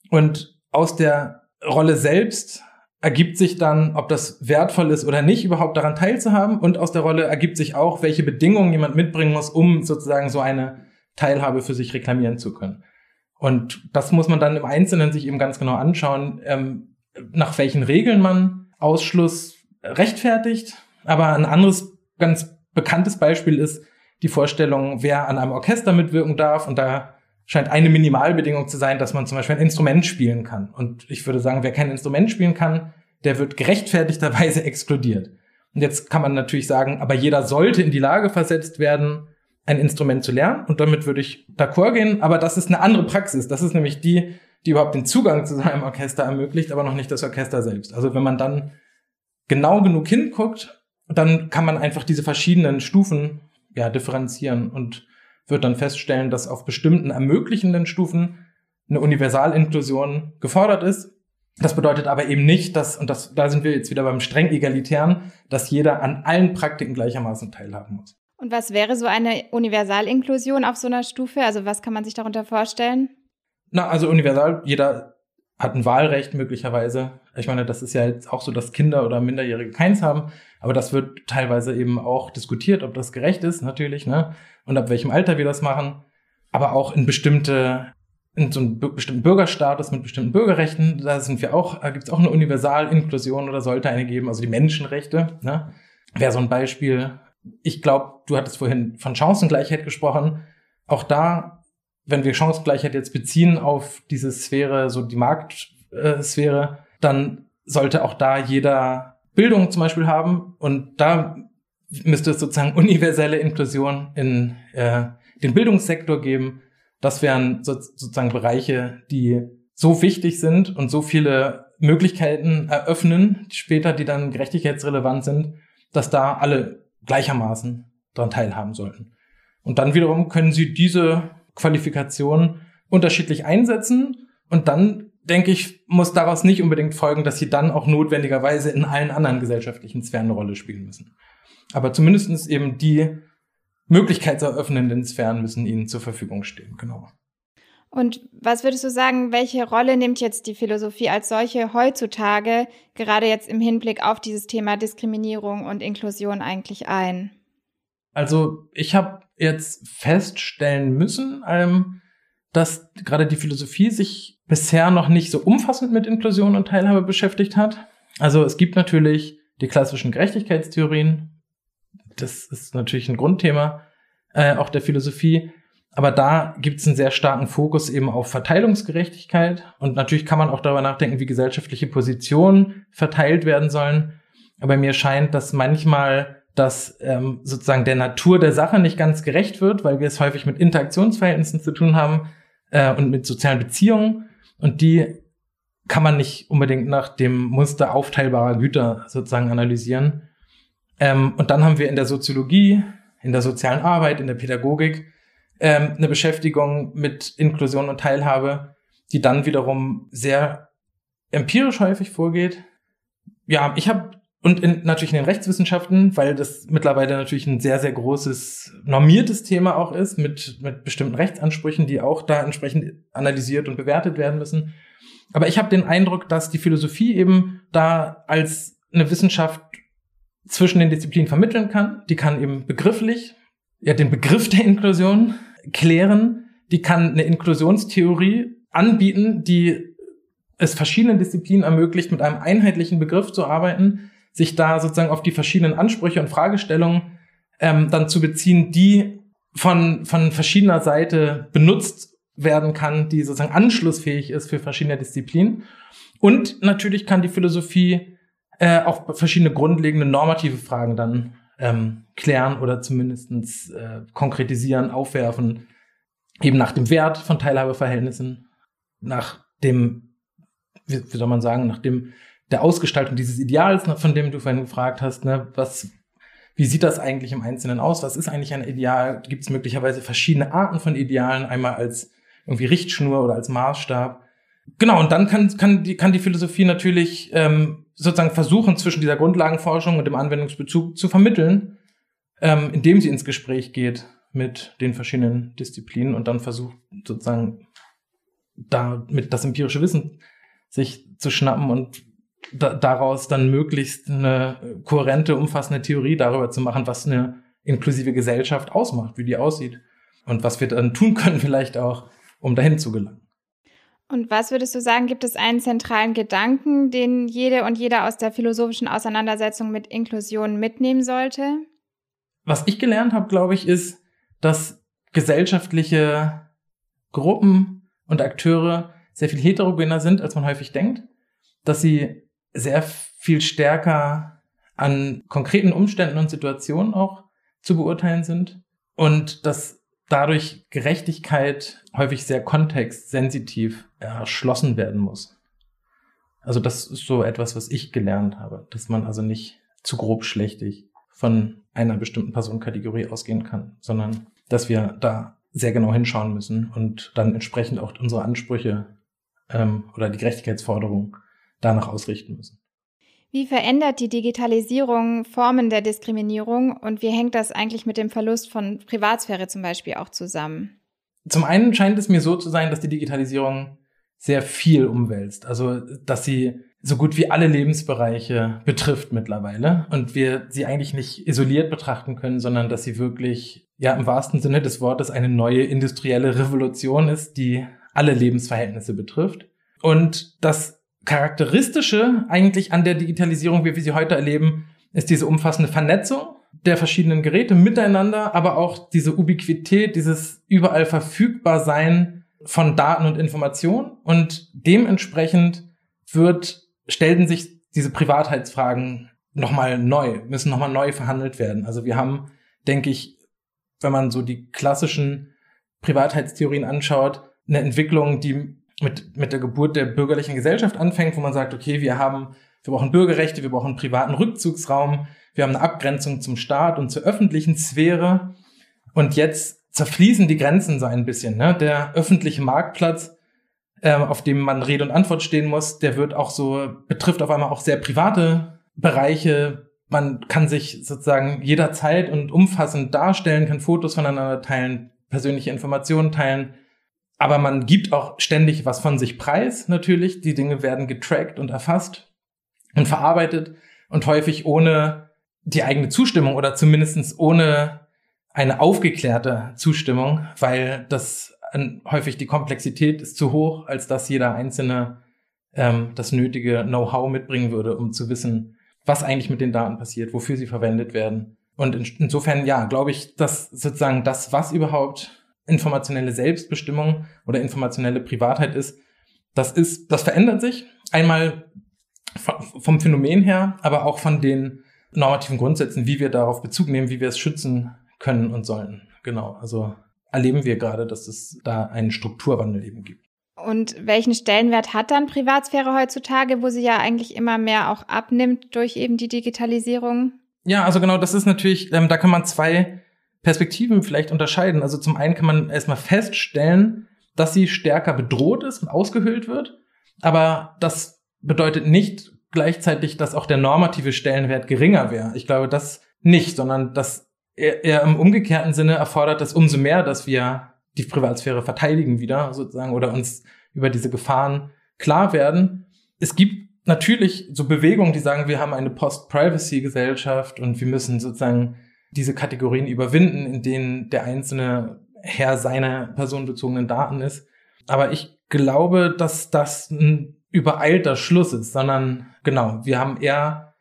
Und aus der Rolle selbst ergibt sich dann, ob das wertvoll ist oder nicht, überhaupt daran teilzuhaben. Und aus der Rolle ergibt sich auch, welche Bedingungen jemand mitbringen muss, um sozusagen so eine Teilhabe für sich reklamieren zu können. Und das muss man dann im Einzelnen sich eben ganz genau anschauen, ähm, nach welchen Regeln man Ausschluss rechtfertigt. Aber ein anderes ganz bekanntes Beispiel ist die Vorstellung, wer an einem Orchester mitwirken darf. Und da scheint eine Minimalbedingung zu sein, dass man zum Beispiel ein Instrument spielen kann. Und ich würde sagen, wer kein Instrument spielen kann, der wird gerechtfertigterweise exkludiert. Und jetzt kann man natürlich sagen, aber jeder sollte in die Lage versetzt werden, ein Instrument zu lernen. Und damit würde ich d'accord gehen. Aber das ist eine andere Praxis. Das ist nämlich die, die überhaupt den Zugang zu seinem Orchester ermöglicht, aber noch nicht das Orchester selbst. Also wenn man dann genau genug hinguckt, dann kann man einfach diese verschiedenen Stufen ja, differenzieren und wird dann feststellen, dass auf bestimmten ermöglichenden Stufen eine Universalinklusion gefordert ist. Das bedeutet aber eben nicht, dass, und das, da sind wir jetzt wieder beim streng egalitären, dass jeder an allen Praktiken gleichermaßen teilhaben muss. Und was wäre so eine Universalinklusion auf so einer Stufe? Also was kann man sich darunter vorstellen? Na, also universal, jeder hat ein Wahlrecht möglicherweise. Ich meine, das ist ja jetzt auch so, dass Kinder oder Minderjährige keins haben, aber das wird teilweise eben auch diskutiert, ob das gerecht ist, natürlich, ne? Und ab welchem Alter wir das machen. Aber auch in bestimmte, in so einem bestimmten Bürgerstatus mit bestimmten Bürgerrechten, da sind wir auch, da gibt es auch eine Universalinklusion oder sollte eine geben, also die Menschenrechte, ne? Wäre so ein Beispiel, ich glaube, du hattest vorhin von Chancengleichheit gesprochen. Auch da, wenn wir Chancengleichheit jetzt beziehen auf diese Sphäre, so die Marktsphäre, dann sollte auch da jeder Bildung zum Beispiel haben. Und da müsste es sozusagen [LAUGHS] universelle Inklusion in äh, den Bildungssektor geben. Das wären so, sozusagen Bereiche, die so wichtig sind und so viele Möglichkeiten eröffnen, später, die dann gerechtigkeitsrelevant sind, dass da alle gleichermaßen daran teilhaben sollten. Und dann wiederum können sie diese Qualifikation unterschiedlich einsetzen und dann denke ich, muss daraus nicht unbedingt folgen, dass sie dann auch notwendigerweise in allen anderen gesellschaftlichen Sphären eine Rolle spielen müssen. Aber zumindestens eben die möglichkeitseröffnenden Sphären müssen ihnen zur Verfügung stehen, genau. Und was würdest du sagen, welche Rolle nimmt jetzt die Philosophie als solche heutzutage, gerade jetzt im Hinblick auf dieses Thema Diskriminierung und Inklusion eigentlich ein? Also ich habe jetzt feststellen müssen, ähm, dass gerade die Philosophie sich bisher noch nicht so umfassend mit Inklusion und Teilhabe beschäftigt hat. Also es gibt natürlich die klassischen Gerechtigkeitstheorien. Das ist natürlich ein Grundthema äh, auch der Philosophie. Aber da gibt es einen sehr starken Fokus eben auf Verteilungsgerechtigkeit. Und natürlich kann man auch darüber nachdenken, wie gesellschaftliche Positionen verteilt werden sollen. Aber mir scheint, dass manchmal das ähm, sozusagen der Natur der Sache nicht ganz gerecht wird, weil wir es häufig mit Interaktionsverhältnissen zu tun haben äh, und mit sozialen Beziehungen. Und die kann man nicht unbedingt nach dem Muster aufteilbarer Güter sozusagen analysieren. Ähm, und dann haben wir in der Soziologie, in der sozialen Arbeit, in der Pädagogik ähm, eine Beschäftigung mit Inklusion und Teilhabe, die dann wiederum sehr empirisch häufig vorgeht. Ja, ich habe und in, natürlich in den Rechtswissenschaften, weil das mittlerweile natürlich ein sehr, sehr großes, normiertes Thema auch ist, mit, mit bestimmten Rechtsansprüchen, die auch da entsprechend analysiert und bewertet werden müssen. Aber ich habe den Eindruck, dass die Philosophie eben da als eine Wissenschaft zwischen den Disziplinen vermitteln kann. Die kann eben begrifflich ja, den Begriff der Inklusion klären. Die kann eine Inklusionstheorie anbieten, die es verschiedenen Disziplinen ermöglicht, mit einem einheitlichen Begriff zu arbeiten, sich da sozusagen auf die verschiedenen Ansprüche und Fragestellungen ähm, dann zu beziehen, die von, von verschiedener Seite benutzt werden kann, die sozusagen anschlussfähig ist für verschiedene Disziplinen. Und natürlich kann die Philosophie äh, auch verschiedene grundlegende normative Fragen dann ähm, klären oder zumindestens äh, konkretisieren, aufwerfen, eben nach dem Wert von Teilhabeverhältnissen, nach dem, wie, wie soll man sagen, nach dem der Ausgestaltung dieses Ideals, von dem du vorhin gefragt hast, ne, was, wie sieht das eigentlich im Einzelnen aus? Was ist eigentlich ein Ideal? Gibt es möglicherweise verschiedene Arten von Idealen, einmal als irgendwie Richtschnur oder als Maßstab? Genau, und dann kann, kann, die, kann die Philosophie natürlich ähm, sozusagen versuchen, zwischen dieser Grundlagenforschung und dem Anwendungsbezug zu vermitteln, ähm, indem sie ins Gespräch geht mit den verschiedenen Disziplinen und dann versucht sozusagen da mit das empirische Wissen sich zu schnappen und da, daraus dann möglichst eine kohärente, umfassende Theorie darüber zu machen, was eine inklusive Gesellschaft ausmacht, wie die aussieht und was wir dann tun [LAUGHS] können vielleicht auch, um dahin zu gelangen. Und was würdest du sagen, gibt es einen zentralen Gedanken, den jede und jeder aus der philosophischen Auseinandersetzung mit Inklusion mitnehmen sollte? Was ich gelernt habe, glaube ich, ist, dass gesellschaftliche Gruppen und Akteure sehr viel heterogener sind, als man häufig denkt, dass sie sehr viel stärker an konkreten Umständen und Situationen auch zu beurteilen sind und dass dadurch Gerechtigkeit häufig sehr kontextsensitiv erschlossen werden muss. Also das ist so etwas, was ich gelernt habe, dass man also nicht zu grob schlechtig von einer bestimmten Personenkategorie ausgehen kann, sondern dass wir da sehr genau hinschauen müssen und dann entsprechend auch unsere Ansprüche ähm, oder die Gerechtigkeitsforderung danach ausrichten müssen. Wie verändert die Digitalisierung Formen der Diskriminierung und wie hängt das eigentlich mit dem Verlust von Privatsphäre zum Beispiel auch zusammen? Zum einen scheint es mir so zu sein, dass die Digitalisierung sehr viel umwälzt. Also, dass sie so gut wie alle Lebensbereiche betrifft mittlerweile und wir sie eigentlich nicht isoliert betrachten können, sondern dass sie wirklich, ja, im wahrsten Sinne des Wortes eine neue industrielle Revolution ist, die alle Lebensverhältnisse betrifft. Und dass Charakteristische eigentlich an der Digitalisierung, wie wir sie heute erleben, ist diese umfassende Vernetzung der verschiedenen Geräte miteinander, aber auch diese Ubiquität, dieses überall verfügbar sein von Daten und Informationen und dementsprechend wird, stellten sich diese Privatheitsfragen nochmal neu, müssen nochmal neu verhandelt werden. Also wir haben, denke ich, wenn man so die klassischen Privatheitstheorien anschaut, eine Entwicklung, die mit, mit der Geburt der bürgerlichen Gesellschaft anfängt, wo man sagt, okay, wir haben, wir brauchen Bürgerrechte, wir brauchen einen privaten Rückzugsraum, wir haben eine Abgrenzung zum Staat und zur öffentlichen Sphäre. Und jetzt zerfließen die Grenzen so ein bisschen. Ne? Der öffentliche Marktplatz, äh, auf dem man Rede und Antwort stehen muss, der wird auch so, betrifft auf einmal auch sehr private Bereiche. Man kann sich sozusagen jederzeit und umfassend darstellen, kann Fotos voneinander teilen, persönliche Informationen teilen. Aber man gibt auch ständig was von sich preis, natürlich. Die Dinge werden getrackt und erfasst und verarbeitet und häufig ohne die eigene Zustimmung oder zumindestens ohne eine aufgeklärte Zustimmung, weil das häufig die Komplexität ist zu hoch, als dass jeder Einzelne ähm, das nötige Know-how mitbringen würde, um zu wissen, was eigentlich mit den Daten passiert, wofür sie verwendet werden. Und in, insofern, ja, glaube ich, dass sozusagen das, was überhaupt informationelle Selbstbestimmung oder informationelle Privatheit ist, das ist, das verändert sich. Einmal vom Phänomen her, aber auch von den normativen Grundsätzen, wie wir darauf Bezug nehmen, wie wir es schützen können und sollen. Genau. Also erleben wir gerade, dass es da einen Strukturwandel eben gibt. Und welchen Stellenwert hat dann Privatsphäre heutzutage, wo sie ja eigentlich immer mehr auch abnimmt durch eben die Digitalisierung? Ja, also genau, das ist natürlich, ähm, da kann man zwei Perspektiven vielleicht unterscheiden. Also zum einen kann man erstmal feststellen, dass sie stärker bedroht ist und ausgehöhlt wird. Aber das bedeutet nicht gleichzeitig, dass auch der normative Stellenwert geringer wäre. Ich glaube, das nicht, sondern dass er, im umgekehrten Sinne erfordert es umso mehr, dass wir die Privatsphäre verteidigen wieder sozusagen oder uns über diese Gefahren klar werden. Es gibt natürlich so Bewegungen, die sagen, wir haben eine Post-Privacy-Gesellschaft und wir müssen sozusagen diese Kategorien überwinden, in denen der einzelne Herr seiner personenbezogenen Daten ist. Aber ich glaube, dass das ein übereilter Schluss ist, sondern genau, wir haben eher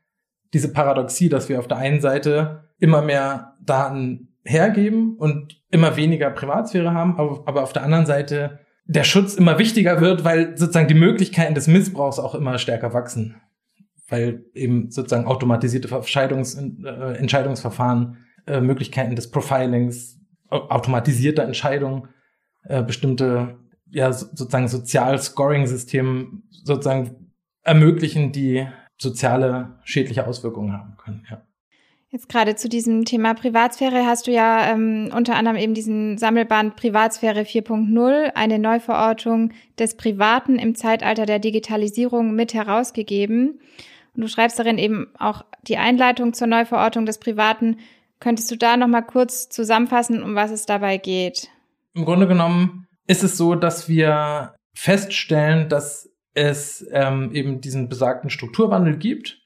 diese Paradoxie, dass wir auf der einen Seite immer mehr Daten hergeben und immer weniger Privatsphäre haben, aber, aber auf der anderen Seite der Schutz immer wichtiger wird, weil sozusagen die Möglichkeiten des Missbrauchs auch immer stärker wachsen. Weil eben sozusagen automatisierte äh, Entscheidungsverfahren, äh, Möglichkeiten des Profilings, automatisierter Entscheidungen, äh, bestimmte ja sozusagen Sozial-Scoring-Systeme sozusagen ermöglichen, die soziale schädliche Auswirkungen haben können. Ja. Jetzt gerade zu diesem Thema Privatsphäre hast du ja ähm, unter anderem eben diesen Sammelband Privatsphäre 4.0, eine Neuverortung des Privaten im Zeitalter der Digitalisierung mit herausgegeben. Du schreibst darin eben auch die Einleitung zur Neuverortung des Privaten. Könntest du da nochmal kurz zusammenfassen, um was es dabei geht? Im Grunde genommen ist es so, dass wir feststellen, dass es ähm, eben diesen besagten Strukturwandel gibt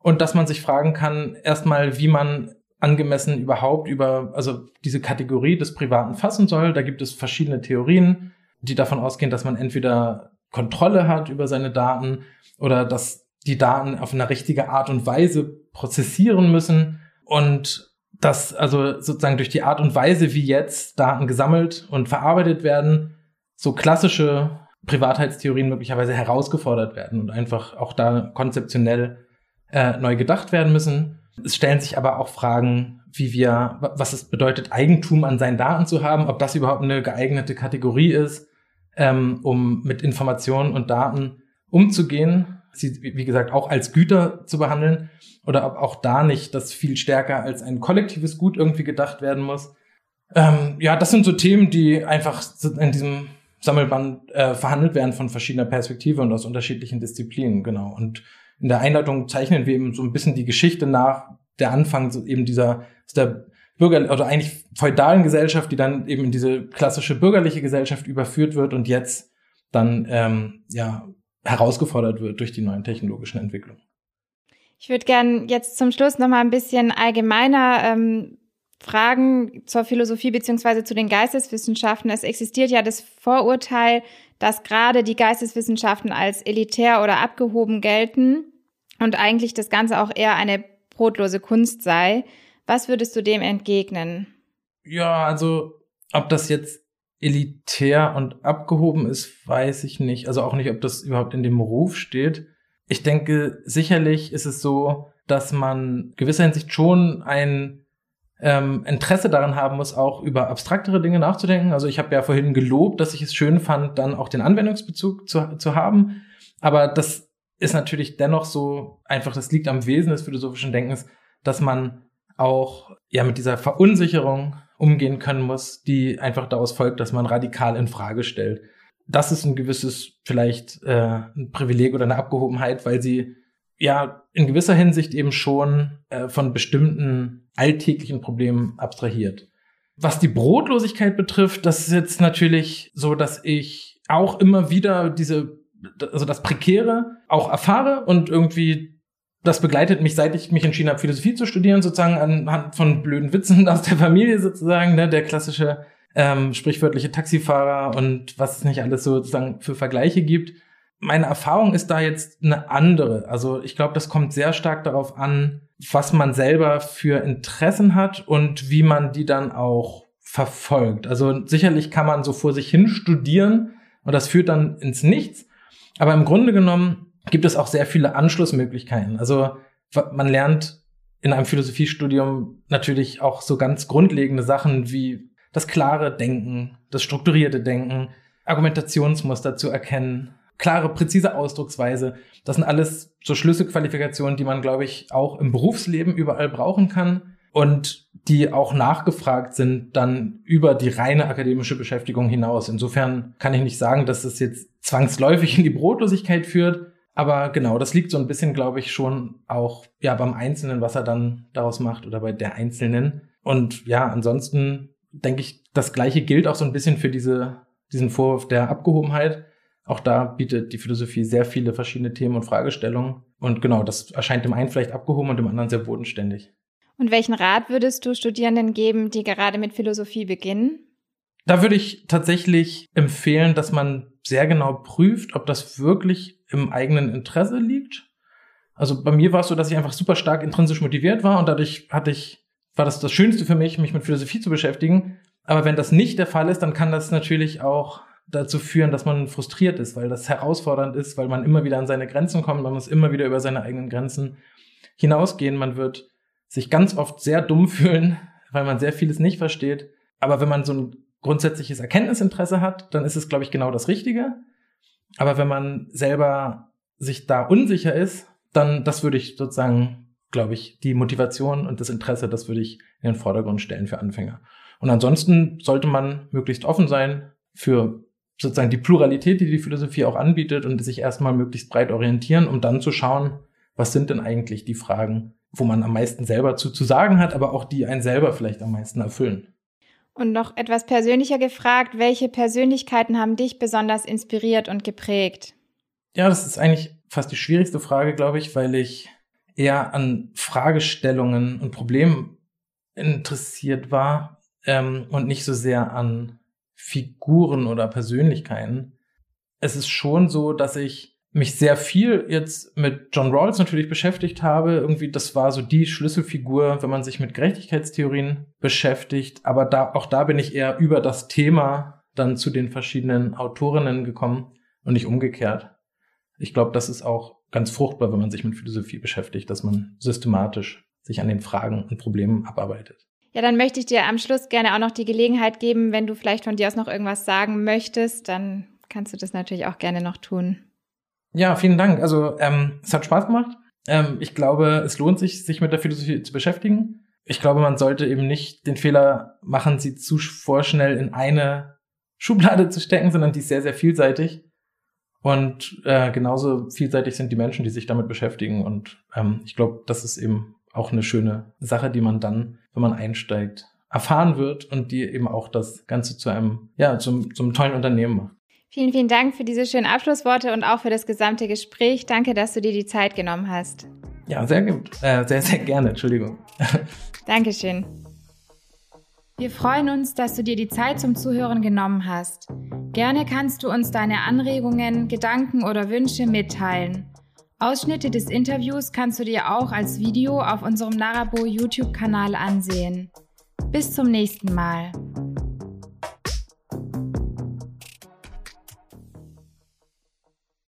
und dass man sich fragen kann, erstmal, wie man angemessen überhaupt über, also diese Kategorie des Privaten fassen soll. Da gibt es verschiedene Theorien, die davon ausgehen, dass man entweder Kontrolle hat über seine Daten oder dass die Daten auf eine richtige Art und Weise prozessieren müssen und dass also sozusagen durch die Art und Weise, wie jetzt Daten gesammelt und verarbeitet werden, so klassische Privatheitstheorien möglicherweise herausgefordert werden und einfach auch da konzeptionell äh, neu gedacht werden müssen. Es stellen sich aber auch Fragen, wie wir, was es bedeutet, Eigentum an seinen Daten zu haben, ob das überhaupt eine geeignete Kategorie ist, ähm, um mit Informationen und Daten umzugehen, sie, wie gesagt, auch als Güter zu behandeln, oder ob auch da nicht das viel stärker als ein kollektives Gut irgendwie gedacht werden muss. Ähm, ja, das sind so Themen, die einfach in diesem Sammelband äh, verhandelt werden von verschiedener Perspektive und aus unterschiedlichen Disziplinen, genau. Und in der Einleitung zeichnen wir eben so ein bisschen die Geschichte nach, der Anfang so eben dieser, der Bürger, oder eigentlich feudalen Gesellschaft, die dann eben in diese klassische bürgerliche Gesellschaft überführt wird und jetzt dann ähm, ja herausgefordert wird durch die neuen technologischen Entwicklungen. Ich würde gern jetzt zum Schluss noch mal ein bisschen allgemeiner ähm, Fragen zur Philosophie beziehungsweise zu den Geisteswissenschaften. Es existiert ja das Vorurteil, dass gerade die Geisteswissenschaften als elitär oder abgehoben gelten und eigentlich das Ganze auch eher eine brotlose Kunst sei. Was würdest du dem entgegnen? Ja, also ob das jetzt elitär und abgehoben ist, weiß ich nicht. Also auch nicht, ob das überhaupt in dem Ruf steht. Ich denke, sicherlich ist es so, dass man gewisser Hinsicht schon ein ähm, Interesse daran haben muss, auch über abstraktere Dinge nachzudenken. Also ich habe ja vorhin gelobt, dass ich es schön fand, dann auch den Anwendungsbezug zu, zu haben. Aber das ist natürlich dennoch so einfach, das liegt am Wesen des philosophischen Denkens, dass man auch ja mit dieser Verunsicherung umgehen können muss, die einfach daraus folgt, dass man radikal in Frage stellt. Das ist ein gewisses vielleicht äh, ein Privileg oder eine Abgehobenheit, weil sie ja in gewisser Hinsicht eben schon äh, von bestimmten alltäglichen Problemen abstrahiert. Was die Brotlosigkeit betrifft, das ist jetzt natürlich so, dass ich auch immer wieder diese, also das Prekäre auch erfahre und irgendwie das begleitet mich, seit ich mich entschieden habe, Philosophie zu studieren, sozusagen anhand von blöden Witzen [LAUGHS] aus der Familie sozusagen, ne, der klassische ähm, sprichwörtliche Taxifahrer und was es nicht alles sozusagen für Vergleiche gibt meine Erfahrung ist da jetzt eine andere. Also ich glaube, das kommt sehr stark darauf an, was man selber für Interessen hat und wie man die dann auch verfolgt. Also sicherlich kann man so vor sich hin studieren und das führt dann ins Nichts. Aber im Grunde genommen gibt es auch sehr viele Anschlussmöglichkeiten. Also man lernt in einem Philosophiestudium natürlich auch so ganz grundlegende Sachen wie das klare Denken, das strukturierte Denken, Argumentationsmuster zu erkennen, klare, präzise Ausdrucksweise. Das sind alles so Schlüsselqualifikationen, die man, glaube ich, auch im Berufsleben überall brauchen kann und die auch nachgefragt sind dann über die reine akademische Beschäftigung hinaus. Insofern kann ich nicht sagen, dass es jetzt zwangsläufig in die Brotlosigkeit führt, aber genau, das liegt so ein bisschen, glaube ich, schon auch ja beim Einzelnen, was er dann daraus macht oder bei der Einzelnen. Und ja, ansonsten denke ich, das Gleiche gilt auch so ein bisschen für diese, diesen Vorwurf der Abgehobenheit. Auch da bietet die Philosophie sehr viele verschiedene Themen und Fragestellungen. Und genau, das erscheint dem einen vielleicht abgehoben und dem anderen sehr bodenständig. Und welchen Rat würdest du Studierenden geben, die gerade mit Philosophie beginnen? Da würde ich tatsächlich empfehlen, dass man sehr genau prüft, ob das wirklich im eigenen Interesse liegt. Also bei mir war es so, dass ich einfach super stark intrinsisch motiviert war und dadurch hatte ich, war das das Schönste für mich, mich mit Philosophie zu beschäftigen. Aber wenn das nicht der Fall ist, dann kann das natürlich auch dazu führen, dass man frustriert ist, weil das herausfordernd ist, weil man immer wieder an seine Grenzen kommt, man muss immer wieder über seine eigenen Grenzen hinausgehen, man wird sich ganz oft sehr dumm fühlen, weil man sehr vieles nicht versteht. Aber wenn man so ein grundsätzliches Erkenntnisinteresse hat, dann ist es, glaube ich, genau das Richtige. Aber wenn man selber sich da unsicher ist, dann, das würde ich sozusagen, glaube ich, die Motivation und das Interesse, das würde ich in den Vordergrund stellen für Anfänger. Und ansonsten sollte man möglichst offen sein für sozusagen die Pluralität, die die Philosophie auch anbietet und sich erstmal möglichst breit orientieren, um dann zu schauen, was sind denn eigentlich die Fragen, wo man am meisten selber zu, zu sagen hat, aber auch die einen selber vielleicht am meisten erfüllen. Und noch etwas persönlicher gefragt, welche Persönlichkeiten haben dich besonders inspiriert und geprägt? Ja, das ist eigentlich fast die schwierigste Frage, glaube ich, weil ich eher an Fragestellungen und Problemen interessiert war ähm, und nicht so sehr an Figuren oder Persönlichkeiten. Es ist schon so, dass ich mich sehr viel jetzt mit John Rawls natürlich beschäftigt habe. Irgendwie, das war so die Schlüsselfigur, wenn man sich mit Gerechtigkeitstheorien beschäftigt. Aber da, auch da bin ich eher über das Thema dann zu den verschiedenen Autorinnen gekommen und nicht umgekehrt. Ich glaube, das ist auch ganz fruchtbar, wenn man sich mit Philosophie beschäftigt, dass man systematisch sich an den Fragen und Problemen abarbeitet. Ja, dann möchte ich dir am Schluss gerne auch noch die Gelegenheit geben, wenn du vielleicht von dir aus noch irgendwas sagen möchtest, dann kannst du das natürlich auch gerne noch tun. Ja, vielen Dank. Also ähm, es hat Spaß gemacht. Ähm, ich glaube, es lohnt sich, sich mit der Philosophie zu beschäftigen. Ich glaube, man sollte eben nicht den Fehler machen, sie zu vorschnell in eine Schublade zu stecken, sondern die ist sehr, sehr vielseitig. Und äh, genauso vielseitig sind die Menschen, die sich damit beschäftigen. Und ähm, ich glaube, das ist eben auch eine schöne Sache, die man dann, wenn man einsteigt, erfahren wird und die eben auch das Ganze zu einem, ja, zum, zum tollen Unternehmen macht. Vielen, vielen Dank für diese schönen Abschlussworte und auch für das gesamte Gespräch. Danke, dass du dir die Zeit genommen hast. Ja, sehr gut. Äh, sehr, sehr gerne. Entschuldigung. [LAUGHS] Dankeschön. Wir freuen uns, dass du dir die Zeit zum Zuhören genommen hast. Gerne kannst du uns deine Anregungen, Gedanken oder Wünsche mitteilen. Ausschnitte des Interviews kannst du dir auch als Video auf unserem Narabo YouTube-Kanal ansehen. Bis zum nächsten Mal.